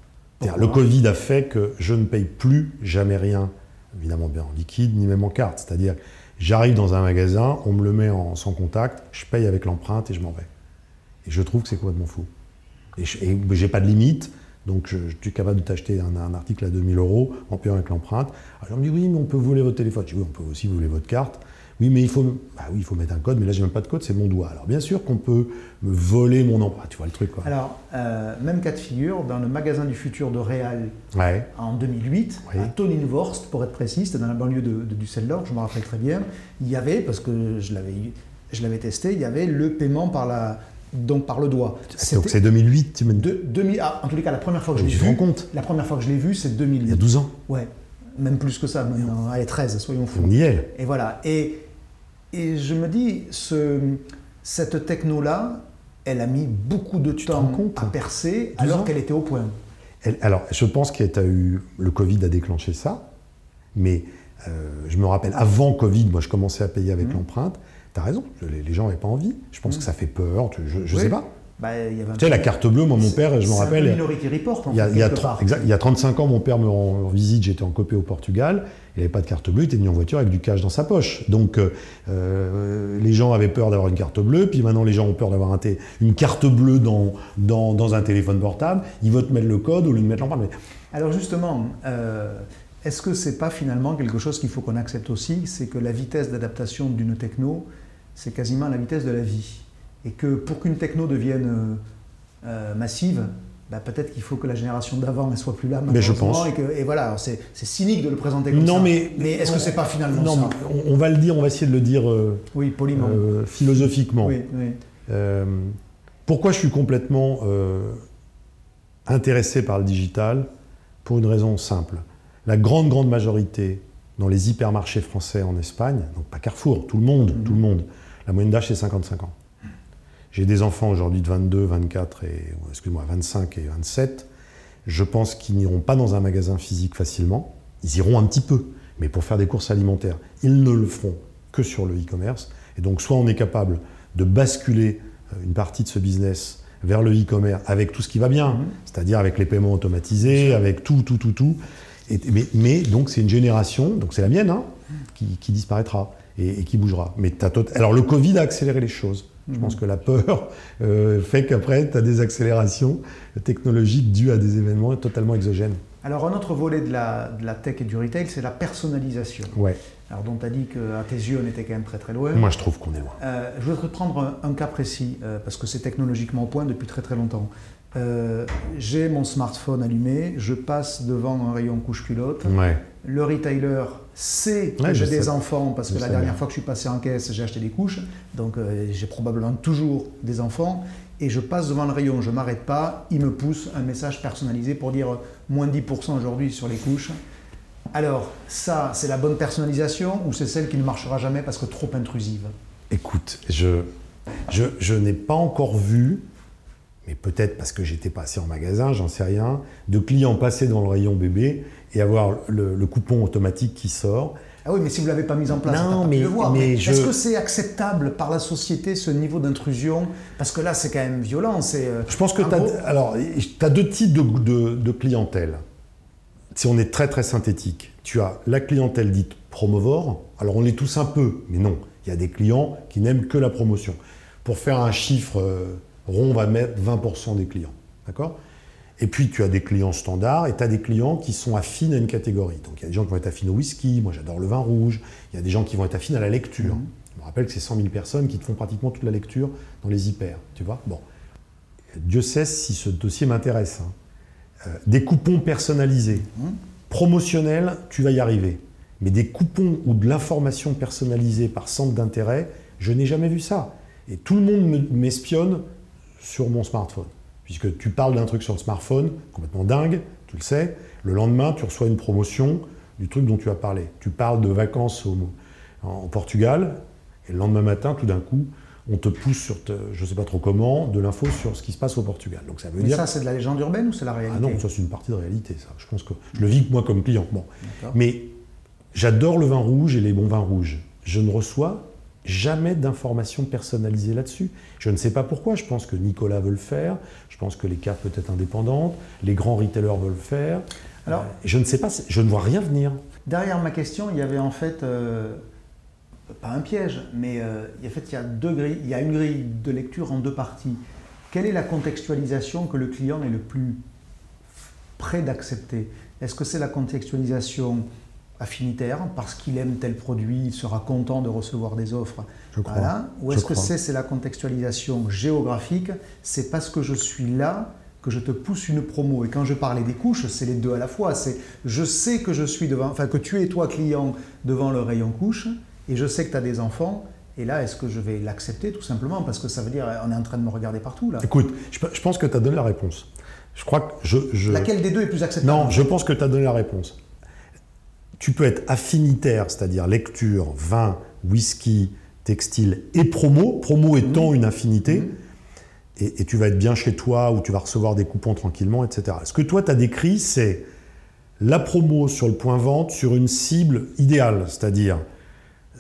Le Covid a fait que je ne paye plus jamais rien, évidemment bien en liquide, ni même en carte. C'est-à-dire, j'arrive dans un magasin, on me le met en sans contact, je paye avec l'empreinte et je m'en vais. Et je trouve que c'est complètement fou. Et je n'ai pas de limite, donc je, je suis capable de t'acheter un, un article à 2000 euros en payant avec l'empreinte. Alors on me dit oui, mais on peut voler votre téléphone. Je dis oui, on peut aussi voler votre carte. Oui, mais il faut, bah oui, il faut mettre un code, mais là j'ai même pas de code, c'est mon doigt. Alors bien sûr qu'on peut me voler mon empreinte, tu vois le truc quoi. Alors, euh, même cas de figure, dans le magasin du futur de Real Ouais. en 2008, Oui. à Tonienworst, pour être précis, c'était dans la banlieue de, de Düsseldorf, je me rappelle très bien, il y avait, parce que je l'avais, je l'avais testé, il y avait le paiement par, la, donc par le doigt. Donc C'était c'est 2008, tu me de- 2000 ah, en tous les cas, la première fois que je Mais l'ai vu, compte la première fois que je l'ai vu, c'est Il y a 2008. 12 ans, Ouais, même plus que ça maintenant. Allez, 13, soyons fous. on y est. Et voilà. Et, et je me dis, ce, cette techno-là, elle a mis beaucoup de te temps compte à percer 12 alors qu'elle était au point. Elle- alors, je pense que eu. Le Covid a déclenché ça, mais euh, je me rappelle, avant Covid, moi je commençais à payer Mmh. avec l'empreinte. Tu as raison, les, les gens n'avaient pas envie. Je pense que ça fait peur, tu- je, Oui. sais pas. Bah, y avait Tu sais, la carte bleue, moi mon père, je me rappelle. Minority Report, en Il y, a, fait, il y a exact, il y a 35 ans, mon père me rend en visite, j'étais en copé au Portugal, il n'avait pas de carte bleue, il était venu en voiture avec du cash dans sa poche. Donc euh, euh, les gens avaient peur d'avoir une carte bleue, puis maintenant les gens ont peur d'avoir une carte bleue dans, dans, dans un téléphone portable, ils veulent te mettre le code au lieu de mettre l'empreinte. Alors justement, euh, est-ce que c'est pas finalement quelque chose qu'il faut qu'on accepte aussi? C'est que la vitesse d'adaptation d'une techno, c'est quasiment la vitesse de la vie. Et que pour qu'une techno devienne massive, bah, peut-être qu'il faut que la génération d'avant ne soit plus là. Mais je pense. Et, que, et voilà, c'est cynique de le présenter comme Non, ça. mais- est-ce que c'est pas finalement non, ça mais on, on va le dire, on va essayer de le dire euh, Oui, poliment. euh, philosophiquement. oui, oui. Euh, pourquoi je suis complètement intéressé par le digital? Pour une raison simple. La grande, grande majorité dans les hypermarchés français en Espagne, donc pas Carrefour, tout le monde, Mhm. tout le monde, la moyenne d'âge c'est 55 ans. J'ai des enfants aujourd'hui de 22, 24 et, excuse-moi, 25 et 27. Je pense qu'ils n'iront pas dans un magasin physique facilement. Ils iront un petit peu, mais pour faire des courses alimentaires, ils ne le feront que sur le e-commerce. Et donc, soit on est capable de basculer euh, une partie de ce business vers le e-commerce avec tout ce qui va bien, Mhm. c'est-à-dire avec les paiements automatisés, avec tout, tout, tout, tout. Et- mais, mais donc, c'est une génération, donc c'est la mienne, hein, qui, qui disparaîtra et, et qui bougera. Mais tot- Alors, le Covid a accéléré les choses. Je pense que la peur euh, fait qu'après, tu as des accélérations technologiques dues à des événements totalement exogènes. Alors un autre volet de la, de la tech et du retail, c'est la personnalisation. Ouais. Alors dont tu as dit qu'à tes yeux, on était quand même très très loin. Moi, je trouve qu'on est loin. Euh, je voudrais te prendre un, un cas précis, euh, parce que c'est technologiquement au point depuis très très longtemps. euh, j'ai mon smartphone allumé, je passe devant un rayon couche-culotte. Ouais. Le retailer sait que Ouais, j'ai des sais. enfants parce Je que la dernière bien. fois que je suis passé en caisse, j'ai acheté des couches. Donc euh, j'ai probablement toujours des enfants. Et je passe devant le rayon, je m'arrête pas, il me pousse un message personnalisé pour dire euh, moins 10% aujourd'hui sur les couches. Alors, ça, c'est la bonne personnalisation ou c'est celle qui ne marchera jamais parce que trop intrusive? Écoute, je, je, je n'ai pas encore vu, mais peut-être parce que j'étais passé en magasin, j'en sais rien, de clients passer dans le rayon bébé et avoir le, le coupon automatique qui sort. Ah oui, mais si vous ne l'avez pas mis en place, Non, pas pu mais- le voir. mais Mais je- Est-ce que c'est acceptable par la société ce niveau d'intrusion? Parce que là, c'est quand même violent. C'est, euh, Je pense que tu as, gros- alors, t'as deux types de, de- de clientèle. Si on est très très synthétique, tu as la clientèle dite promovore. Alors on l'est tous un peu, mais non. Il y a des clients qui n'aiment que la promotion. Pour faire un chiffre euh, rond, on va mettre 20% des clients. D'accord? Et puis tu as des clients standards et tu as des clients qui sont affines à une catégorie. Donc il y a des gens qui vont être affines au whisky, moi j'adore le vin rouge. Il y a des gens qui vont être affines à la lecture. Je me rappelle que c'est 100 000 personnes qui te font pratiquement toute la lecture dans les hyper. Tu vois Bon. Dieu sait si ce dossier m'intéresse. hein. Euh, des coupons personnalisés, promotionnels, tu vas y arriver. Mais des coupons ou de l'information personnalisée par centre d'intérêt, je n'ai jamais vu ça. Et tout le monde me- m'espionne sur mon smartphone. Puisque tu parles d'un truc sur le smartphone, complètement dingue, tu le sais, le lendemain, tu reçois une promotion du truc dont tu as parlé. Tu parles de vacances au- en, Portugal, et le lendemain matin, tout d'un coup, on te pousse sur, te- je ne sais pas trop comment, de l'info sur ce qui se passe au Portugal. Donc ça veut Mais dire... ça, c'est de la légende urbaine ou c'est la réalité? Ah non, ça c'est une partie de réalité, ça. Je pense que je le vis que moi comme client. Bon. Mais j'adore le vin rouge et les bons vins rouges. Je ne reçois jamais d'informations personnalisées là-dessus. Je ne sais pas pourquoi. Je pense que Nicolas veut le faire. Je pense que les cartes peut-être indépendantes, les grands retailers veulent le faire. Alors- Euh, je ne sais pas. Je ne vois rien venir. Derrière ma question, il y avait en fait, euh, pas un piège, mais euh, en fait, il y, a deux grilles, il y a une grille de lecture en deux parties. Quelle est la contextualisation que le client est le plus prêt d'accepter? Est-ce que c'est la contextualisation affinitaire, parce qu'il aime tel produit, il sera content de recevoir des offres Je crois. Voilà. Ou est-ce que c'est c'est la contextualisation géographique? C'est parce que je suis là que je te pousse une promo. Et quand je parlais des couches, c'est les deux à la fois. C'est je sais que je suis devant, enfin que tu es toi client devant le rayon couche, et je sais que tu as des enfants. Et là, est-ce que je vais l'accepter tout simplement? Parce que ça veut dire on est en train de me regarder partout là. Écoute, je, pe- je pense que tu as donné la réponse. Je crois que je. je- Laquelle des deux est plus acceptable? Non, je pense que tu as donné la réponse. Tu peux être affinitaire, c'est-à-dire lecture, vin, whisky, textile et promo, promo étant une affinité, Mhm. et, et tu vas être bien chez toi ou tu vas recevoir des coupons tranquillement, etc. Ce que toi, tu as décrit, c'est la promo sur le point vente sur une cible idéale, c'est-à-dire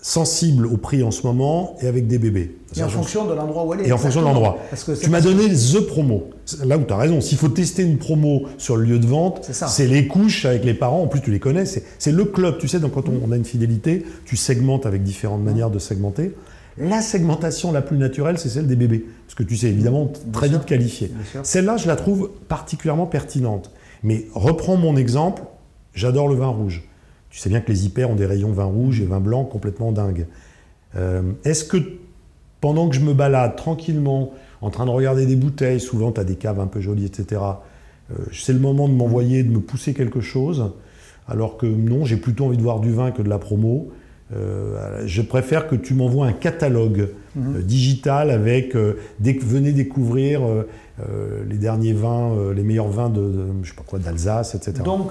sensible au prix en ce moment et avec des bébés. Et en fonction de l'endroit où elle est. Et en fonction de l'endroit. Tu m'as donné the promo. Là où tu as raison. S'il faut tester une promo sur le lieu de vente, C'est les couches avec les parents. En plus, tu les connais. C'est le club. Tu sais, donc quand on, on a une fidélité, tu segmentes avec différentes manières de segmenter. La segmentation la plus naturelle, c'est celle des bébés. Parce que tu sais évidemment très vite qualifié. Celle-là, je la trouve particulièrement pertinente. Mais reprends mon exemple. J'adore le vin rouge. Tu sais bien que les hyper ont des rayons vin rouge et vin blanc complètement dingues. Euh, Est-ce que pendant que je me balade tranquillement, en train de regarder des bouteilles, souvent tu as des caves un peu jolies, etc., euh, c'est le moment de m'envoyer, de me pousser quelque chose, alors que non, j'ai plutôt envie de voir du vin que de la promo. Euh, je préfère que tu m'envoies un catalogue euh, digital avec euh, dès que venez découvrir les derniers vins, les meilleurs vins de, de- je sais pas quoi d'Alsace, etc. Donc,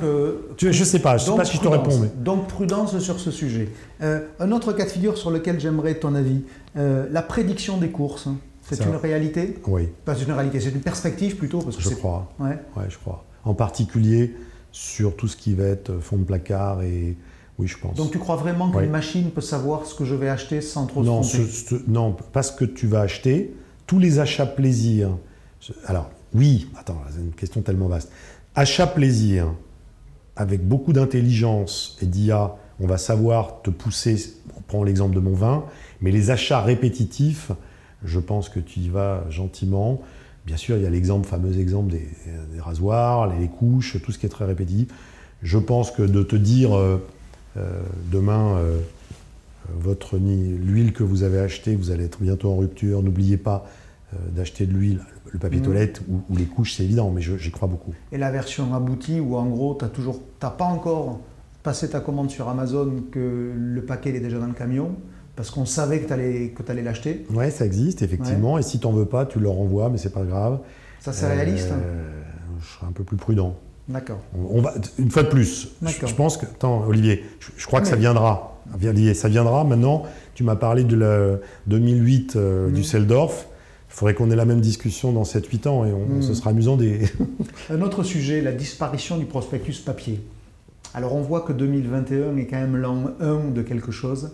Tu- je sais pas, je sais pas si je te réponds, mais Donc prudence sur ce sujet. Un autre cas de figure sur lequel j'aimerais ton avis, la prédiction des courses, c'est une réalité oui, Pas une réalité, c'est une perspective plutôt parce que je crois. Ouais. Ouais, je crois. En particulier sur tout ce qui va être fond de placard et oui, je pense. Donc tu crois vraiment qu'une Ouais. machine peut savoir ce que je vais acheter sans trop non, se tromper ce- ce- non, pas ce que tu vas acheter. Tous les achats plaisir. Alors, oui, attends, c'est une question tellement vaste. Achat plaisir, avec beaucoup d'intelligence et d'IA, on va savoir te pousser. On prend l'exemple de mon vin, mais les achats répétitifs, je pense que tu y vas gentiment. Bien sûr, il y a l'exemple, fameux exemple des, des rasoirs, les, les couches, tout ce qui est très répétitif. Je pense que de te dire euh, euh, demain, euh, votre l'huile que vous avez achetée, vous allez être bientôt en rupture. N'oubliez pas d'acheter de l'huile, le papier Mhm. toilette ou, ou les couches, c'est évident, mais j'y crois beaucoup. Et la version aboutie où en gros, tu n'as pas encore passé ta commande sur Amazon que le paquet il est déjà dans le camion parce qu'on savait que tu allais, allais l'acheter. Ouais, ça existe, effectivement. Et si t'en veux pas, tu le renvoies, mais c'est pas grave. Ça c'est réaliste hein Euh, je serais un peu plus prudent. D'accord. On, on va, une fois de plus, je, je pense que. Attends, Olivier, je, je crois que ça viendra. Olivier, ça viendra. Maintenant, tu m'as parlé de la 2008 euh, Mhm. du Seldorf. Il faudrait qu'on ait la même discussion dans 7-8 ans et on, Mhm. ce sera amusant des. [LAUGHS] Un autre sujet, la disparition du prospectus papier. Alors on voit que 2021 est quand même l'an 1 de quelque chose.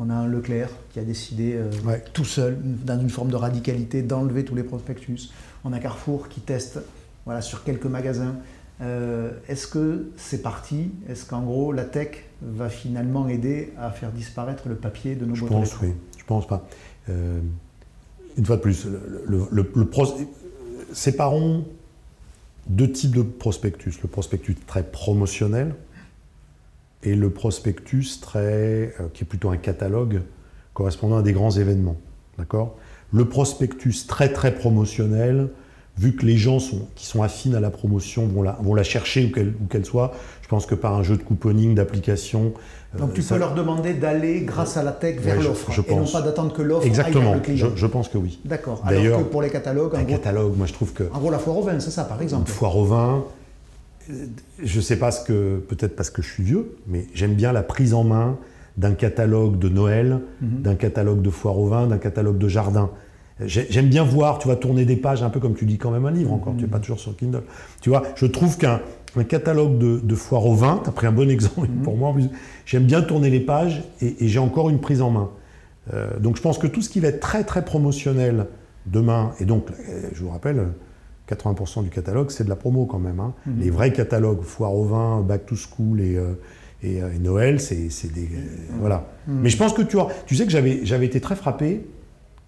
On a un Leclerc qui a décidé euh, Ouais. tout seul, dans une forme de radicalité, d'enlever tous les prospectus. On a Carrefour qui teste voilà, sur quelques magasins. Euh, Est-ce que c'est parti? Est-ce qu'en gros la tech va finalement aider à faire disparaître le papier de nos Je pense, oui. Je pense pas. Euh, une fois de plus, le, le- le- le pros- séparons deux types de prospectus. Le prospectus très promotionnel et le prospectus très, euh, qui est plutôt un catalogue correspondant à des grands événements. D'accord? Le prospectus très très promotionnel, vu que les gens sont, qui sont affines à la promotion vont la, vont la chercher où qu'elle qu'elle soit, je pense que par un jeu de couponing, d'application. Donc euh, tu ça- peux leur demander d'aller, grâce à la tech, vers Ouais, je- l'offre je et non pas d'attendre que l'offre aille vers Exactement, le je, client. je pense que oui. D'accord. Alors que pour les catalogues, en Un gros, catalogue, moi je trouve que en gros, la foire au vin, c'est ça par une exemple. foire au vin, je sais pas ce que, peut-être parce que je suis vieux, mais j'aime bien la prise en main d'un catalogue de Noël, Mhm. d'un catalogue de foire au vin, d'un catalogue de jardin. J'ai- J'aime bien voir, tu vas tourner des pages, un peu comme tu lis quand même un livre encore, Mhm. tu n'es pas toujours sur Kindle. Tu vois, je trouve qu'un un catalogue de, de foire au vin, tu as pris un bon exemple Mhm. pour moi j'aime bien tourner les pages et, et j'ai encore une prise en main. Euh, donc je pense que tout ce qui va être très très promotionnel demain, et donc euh, je vous rappelle, 80% du catalogue c'est de la promo quand même. hein. Mhm. Les vrais catalogues, foire au vin, back to school et, euh, et, euh, et Noël, c'est des... euh, voilà. Mhm. Mais je pense que tu vois, tu sais que j'avais été très frappé,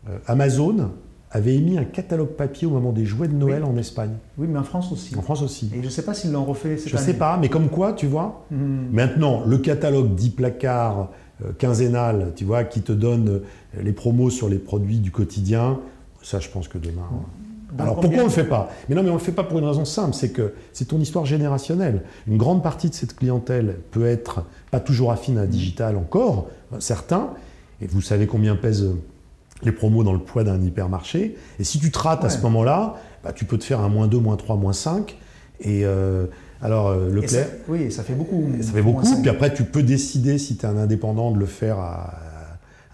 euh, Amazon avait émis un catalogue papier au moment des jouets de Noël en Espagne, Oui, mais en France aussi. en France aussi. Et je ne sais pas s'ils l'ont refait cette Je année. sais pas, mais comme quoi, tu vois, Mhm. Maintenant, le catalogue 10 placards quinzennal, tu vois, qui te donne les promos sur les produits du quotidien, ça, je pense que demain. Alors pourquoi on ne le fait pas? Mais non, mais on ne le fait pas pour une raison simple, c'est que c'est ton histoire générationnelle. Une grande partie de cette clientèle peut être pas toujours affine à digital encore, euh, certains, et vous savez combien pèsent les promos dans le poids d'un hypermarché. Et si tu te rates à ce moment-là, bah, tu peux te faire un moins 2, moins 3, moins 5. Et euh, alors, euh, Et ça- Leclerc. Oui, ça fait beaucoup. Ça fait beaucoup, puis après tu peux décider si tu es un indépendant de le faire à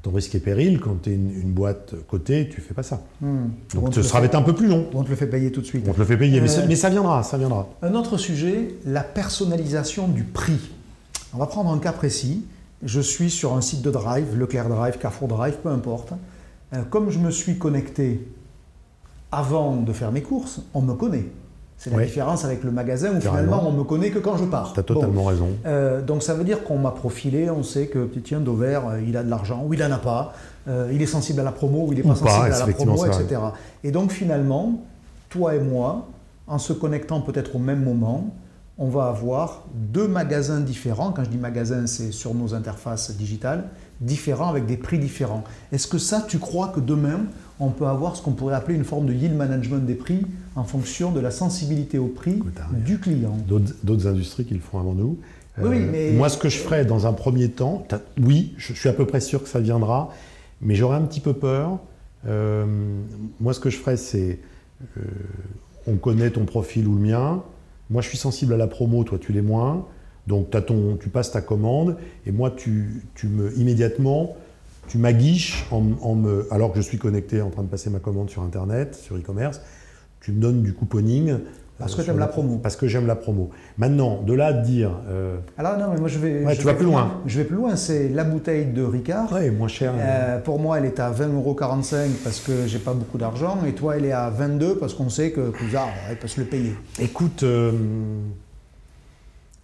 ton risque et péril. Quand tu es une, une boîte cotée, tu fais pas ça. On Donc ce sera fait- peut-être un peu plus long. on te le fait payer tout de suite. On te le fait payer, mais, Euh, ça, mais ça viendra, ça viendra. Un autre sujet, la personnalisation du prix. On va prendre un cas précis. Je suis sur un site de Drive, Leclerc Drive, Carrefour Drive, peu importe. Euh, Comme je me suis connecté avant de faire mes courses, on me connaît. C'est la différence avec le magasin où Carrément. finalement on me connaît que quand je pars. Tu as Bon. totalement raison. Euh, donc ça veut dire qu'on m'a profilé, on sait que tiens Dover, euh, il a de l'argent ou il en a pas, euh, il est sensible à la promo ou il n'est pas pas, sensible à la promo, etc. Et donc finalement, toi et moi, en se connectant peut-être au même moment, on va avoir deux magasins différents. Quand je dis magasin, c'est sur nos interfaces digitales, différents avec des prix différents. Est-ce que ça, tu crois que demain, on peut avoir ce qu'on pourrait appeler une forme de yield management des prix en fonction de la sensibilité au prix Écoute, hein, du client? D'autres industries qui le font avant nous. Euh, Oui, oui, mais- Moi, ce que je ferais dans un premier temps, oui, je, je suis à peu près sûr que ça viendra, mais j'aurais un petit peu peur. Euh, moi, ce que je ferais, c'est euh, on connaît ton profil ou le mien. Moi, je suis sensible à la promo, toi, tu l'es moins. Donc, t'as ton, tu passes ta commande et moi, tu, tu me immédiatement, tu m'aguiches en, en me, alors que je suis connecté en train de passer ma commande sur Internet, sur e-commerce. Tu me donnes du couponing. Parce que t'aimes la promo. Parce que j'aime la promo. Maintenant, de là à te dire, euh, Alors non, mais moi je vais. Ouais, je tu vais vas plus loin. Je vais plus loin. C'est la bouteille de Ricard. ouais, moins cher. Euh, pour moi, elle est à 20,45€ parce que j'ai pas beaucoup d'argent, et toi, elle est à 22 parce qu'on sait que Cousard, elle peut se le payer. Écoute, euh,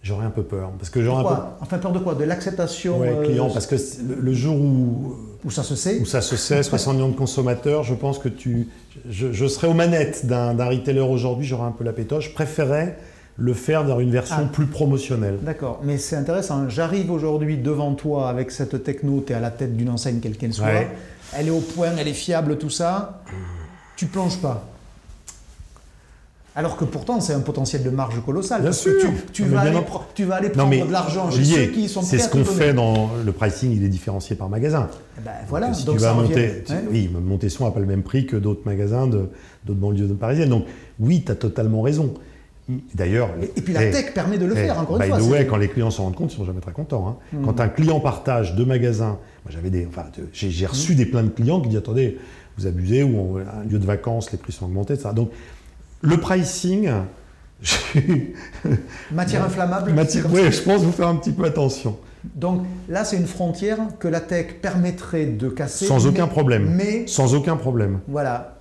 j'aurais un peu peur. Parce que j'aurais un peu. Enfin, peur de quoi? De l'acceptation Ouais, euh, client, parce que le, jour où, où ça se sait où ça se sait, 60 millions de consommateurs, je pense que tu, je, je serais aux manettes d'un d'un retailer aujourd'hui, j'aurais un peu la pétoche. Je préférais le faire dans une version Ah. plus promotionnelle. D'accord, mais c'est intéressant. J'arrive aujourd'hui devant toi avec cette techno, tu es à la tête d'une enseigne, quelle qu'elle soit. Ouais. Elle est au point, elle est fiable, tout ça. tu plonges pas. Alors que pourtant, c'est un potentiel de marge colossal. Bien parce sûr. que tu, vas bien aller, tu vas prendre mais de l'argent chez ceux qui sont c'est ce qu'on fait dans le pricing, il est différencié par magasin. Eh ben, voilà, Donc, si donc tu vas monter, tu- oui, Montesson n'a pas le même prix que d'autres magasins de d'autres banlieues de parisiennes. Donc oui, tu as totalement raison. D'ailleurs, Et, et puis la eh, tech permet de le eh, faire, encore by une fois. the way, c'est- quand les clients s'en rendent compte, ils sont jamais très contents. hein. Mm. Quand un client partage deux magasins, moi j'avais des, enfin, j'ai reçu des plaintes de clients qui disent attendez, vous abusez ou on- un lieu de vacances, les prix sont augmentés, etc. Donc le pricing, [LAUGHS] Matière inflammable. c'est Mati- comme ouais, ça. je pense vous faire un petit peu attention. Donc là, c'est une frontière que la tech permettrait de casser. Sans mais- aucun problème. Mais Sans aucun problème. voilà,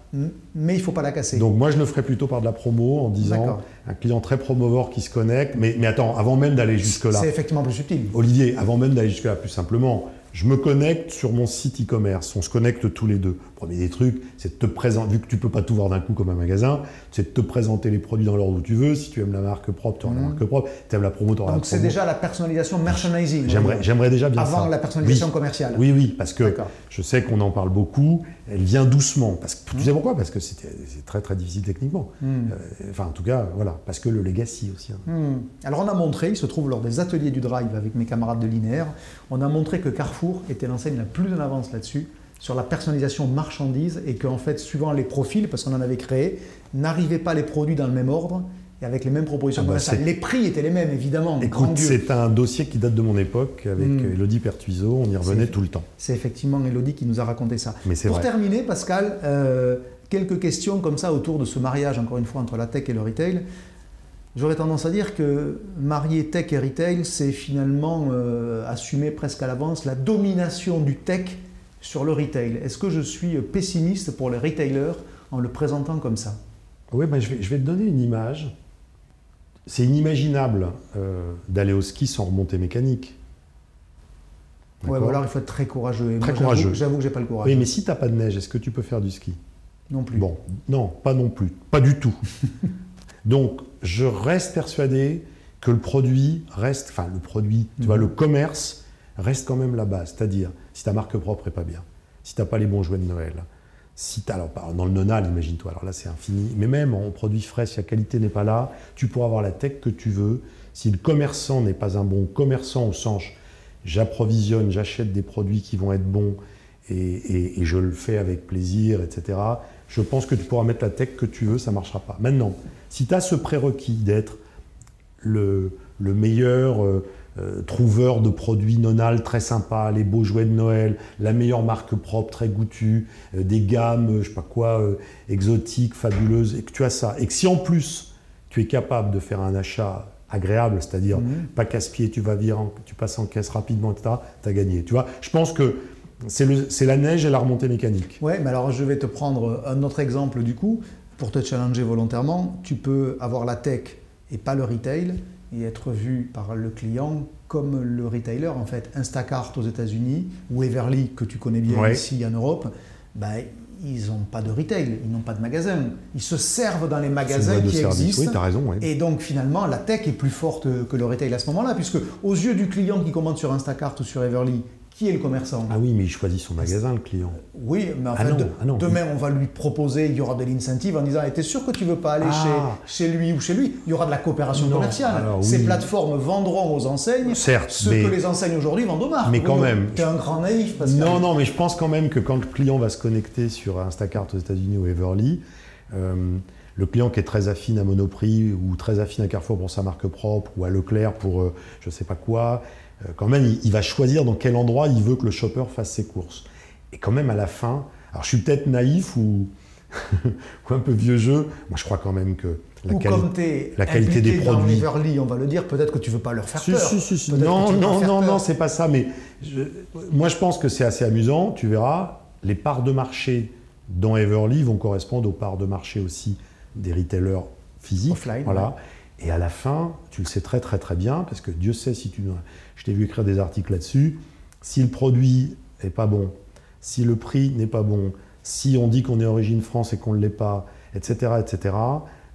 mais il faut pas la casser. Donc moi je le ferais plutôt par de la promo en disant un client très promovore qui se connecte. Mais, mais attends, avant même d'aller jusque-là, c'est effectivement plus subtil. Olivier, avant même d'aller jusque-là, plus simplement, je me connecte sur mon site e-commerce. On se connecte tous les deux. Premier des trucs, c'est de te présenter, vu que tu peux pas tout voir d'un coup comme un magasin, c'est de te présenter les produits dans l'ordre où tu veux. Si tu aimes la marque propre, tu auras la marque propre. Tu aimes la promo, tu auras la Mhm. Donc c'est promo. déjà la personnalisation merchandising. J'aimerais, j'aimerais déjà bien Avant ça. la personnalisation Oui. commerciale. Oui, oui, parce que D'accord. je sais qu'on en parle beaucoup. Elle vient doucement. Parce que, Mmh. Tu sais pourquoi? Parce que c'est très très difficile techniquement. Hmm. Euh, enfin, en tout cas, voilà. Parce que le legacy aussi. hein. Alors on a montré, il se trouve lors des ateliers du Drive avec mes camarades de linéaire, on a montré que Carrefour était l'enseigne la plus en avance là-dessus, sur la personnalisation marchandise, et qu'en fait, suivant les profils, parce qu'on en avait créé, n'arrivaient pas les produits dans le même ordre et avec les mêmes propositions Ah bah, Les prix étaient les mêmes, évidemment. Écoute, c'est un dossier qui date de mon époque avec Mm. Elodie Pertuiseau. On y revenait tout le temps. C'est effectivement Elodie qui nous a raconté ça. Mais Pour vrai. terminer, Pascal, euh, quelques questions comme ça autour de ce mariage, encore une fois, entre la tech et le retail. J'aurais tendance à dire que marier tech et retail, c'est finalement euh, assumer presque à l'avance la domination du tech sur le retail. Est-ce que je suis pessimiste pour les retailers en le présentant comme ça? Oui, ben, je, vais, je vais te donner une image. C'est inimaginable euh, d'aller au ski sans remontée mécanique. Ouais, alors il faut être très courageux. Et Très moi, courageux. J'avoue que j'ai pas le courage. Oui, mais si tu n'as pas de neige, est-ce que tu peux faire du ski? Non plus. Bon, non, pas non plus, pas du tout. [LAUGHS] Donc, je reste persuadé que le produit reste, enfin le produit, tu vois, Mhm. le commerce reste quand même la base. C'est-à-dire, si ta marque propre est pas bien, si t'as pas les bons jouets de Noël, si t'as, alors dans le nonal, imagine-toi, alors là c'est infini, mais même en produit frais, si la qualité n'est pas là, tu pourras avoir la tech que tu veux. Si le commerçant n'est pas un bon commerçant au sens, j'approvisionne, j'achète des produits qui vont être bons et, je le fais avec plaisir, etc. Je pense que tu pourras mettre la tech que tu veux, ça ne marchera pas. Maintenant, si tu as ce prérequis d'être le, le meilleur euh, euh, trouveur de produits nonal très sympa, les beaux jouets de Noël, la meilleure marque propre, très goûtue, euh, des gammes, euh, je sais pas quoi, euh, exotiques, fabuleuses, et que tu as ça, et que si en plus tu es capable de faire un achat agréable, c'est-à-dire Mhm. pas casse-pied, tu vas virer, en- tu passes en caisse rapidement, etc., tu as gagné. Tu vois, je pense que c'est la neige et la remontée mécanique. Ouais, mais alors je vais te prendre un autre exemple du coup, pour te challenger volontairement. Tu peux avoir la tech et pas le retail et être vu par le client comme le retailer en fait. Instacart aux États-Unis ou Everly que tu connais bien Ouais. ici en Europe, ben, ils n'ont pas de retail, ils n'ont pas de magasin. Ils se servent dans les magasins qui service. existent. Oui, tu as raison. ouais. Et donc finalement, la tech est plus forte que le retail à ce moment-là, puisque aux yeux du client qui commande sur Instacart ou sur Everly, qui est le commerçant Ah oui, mais il choisit son magasin, le client. Oui, mais enfin, Ah non, de- ah non. demain, on va lui proposer, il y aura de l'incentive en disant T'es sûr que tu veux pas aller Ah. chez, chez lui ou chez lui? Il y aura de la coopération Non, commerciale. alors Ces oui. plateformes vendront aux enseignes Certes, ce mais- que les enseignes aujourd'hui vendent aux marques. Mais quand Oui, même. T'es un grand naïf. Non, non, mais je pense quand même que quand le client va se connecter sur Instacart aux États-Unis ou Everly, euh, le client qui est très affine à Monoprix ou très affine à Carrefour pour sa marque propre ou à Leclerc pour euh, je sais pas quoi, quand même, il, il va choisir dans quel endroit il veut que le shopper fasse ses courses. Et quand même, à la fin, alors je suis peut-être naïf ou, [LAUGHS] ou un peu vieux jeu, moi je crois quand même que la Ou quali- comme es la qualité des dans produits. Everly, on va le dire, peut-être que tu veux pas leur faire Si, peur. si, si, Non, non, non, non, c'est pas ça. Mais je- moi, je pense que c'est assez amusant. Tu verras, les parts de marché dans Everly vont correspondre aux parts de marché aussi des retailers physiques. Offline, Voilà. Et à la fin, tu le sais très très très bien, parce que Dieu sait si tu. Je t'ai vu écrire des articles là-dessus. Si le produit est pas bon, si le prix n'est pas bon, si on dit qu'on est origine France et qu'on ne l'est pas, etc., etc.,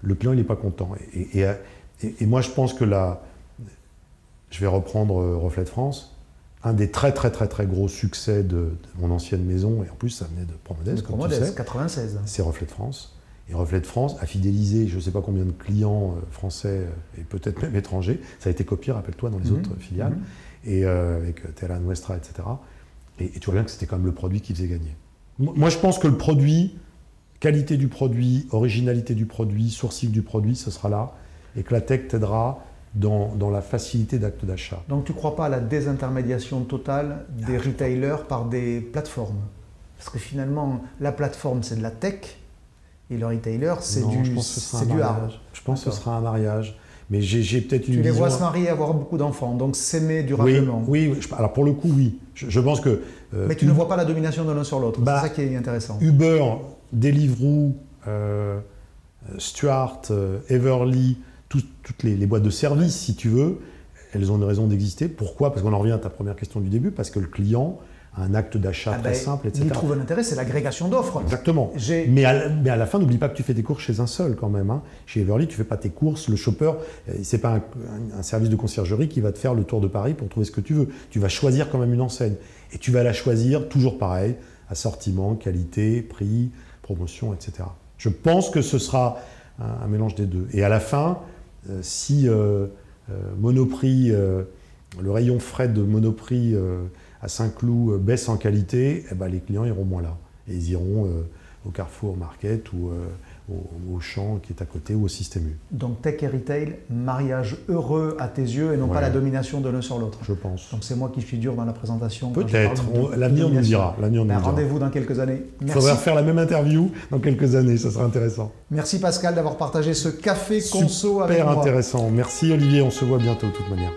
le client il n'est pas content. Et, et- et- et moi, je pense que là, je vais reprendre euh, Reflet de France. un des très très très très gros succès de, mon ancienne maison, et en plus ça venait de Promodès, comme tu sais, 96. C'est Reflet de France. Et Reflet de France a fidélisé je ne sais pas combien de clients euh, français euh, et peut-être même étrangers. Ça a été copié, rappelle-toi, dans les mhm. autres filiales, mhm. et euh, avec Terra Nuestra, etc. Et, tu vois bien que c'était quand même le produit qui faisait gagner. Moi, je pense que le produit, qualité du produit, originalité du produit, sourcing du produit, ce sera là, et que la tech t'aidera dans, dans, la facilité d'acte d'achat. Donc tu ne crois pas à la désintermédiation totale des ah, retailers par des plateformes? Parce que finalement, la plateforme, c'est de la tech, et le retailer, c'est du, c'est du hard. Je pense que ce sera un mariage. Mais j'ai peut-être une. Tu les vois se marier, avoir beaucoup d'enfants, donc s'aimer durablement. Oui, oui, alors pour le coup, oui. Je, pense que. Euh, Mais tu ne vois pas la domination de l'un sur l'autre. Bah, c'est ça qui est intéressant. Uber, Deliveroo, euh, Stuart, euh, Everly, toutes les, les, boîtes de service, si tu veux, elles ont une raison d'exister. Pourquoi? Parce qu'on en revient à ta première question du début, parce que le client un acte d'achat ah très ben, simple, etc. Il trouve un intérêt, c'est l'agrégation d'offres. Exactement. Mais à, mais à, la fin, n'oublie pas que tu fais tes courses chez un seul quand même. Hein. Chez Everly, tu fais pas tes courses. Le shopper, euh, c'est pas un, service de conciergerie qui va te faire le tour de Paris pour trouver ce que tu veux. Tu vas choisir quand même une enseigne. Et tu vas la choisir toujours pareil, assortiment, qualité, prix, promotion, etc. Je pense que ce sera un, mélange des deux. Et à la fin, euh, si euh, Monoprix, le rayon frais de Monoprix à Saint-Cloud euh, baisse en qualité, eh ben, les clients iront moins là. Et ils iront euh, au Carrefour Market ou euh, au, champ qui est à côté ou au système U. Donc tech et retail, mariage heureux à tes yeux et non pas la domination de l'un sur l'autre. Je pense. Donc c'est moi qui figure dans la présentation. Peut-être, l'avenir nous dira. Ben, rendez-vous dans quelques années. Il faudra faire la même interview dans quelques années, ça sera intéressant. Merci Pascal d'avoir partagé ce café conso avec moi. Super intéressant. Merci Olivier, on se voit bientôt de toute manière.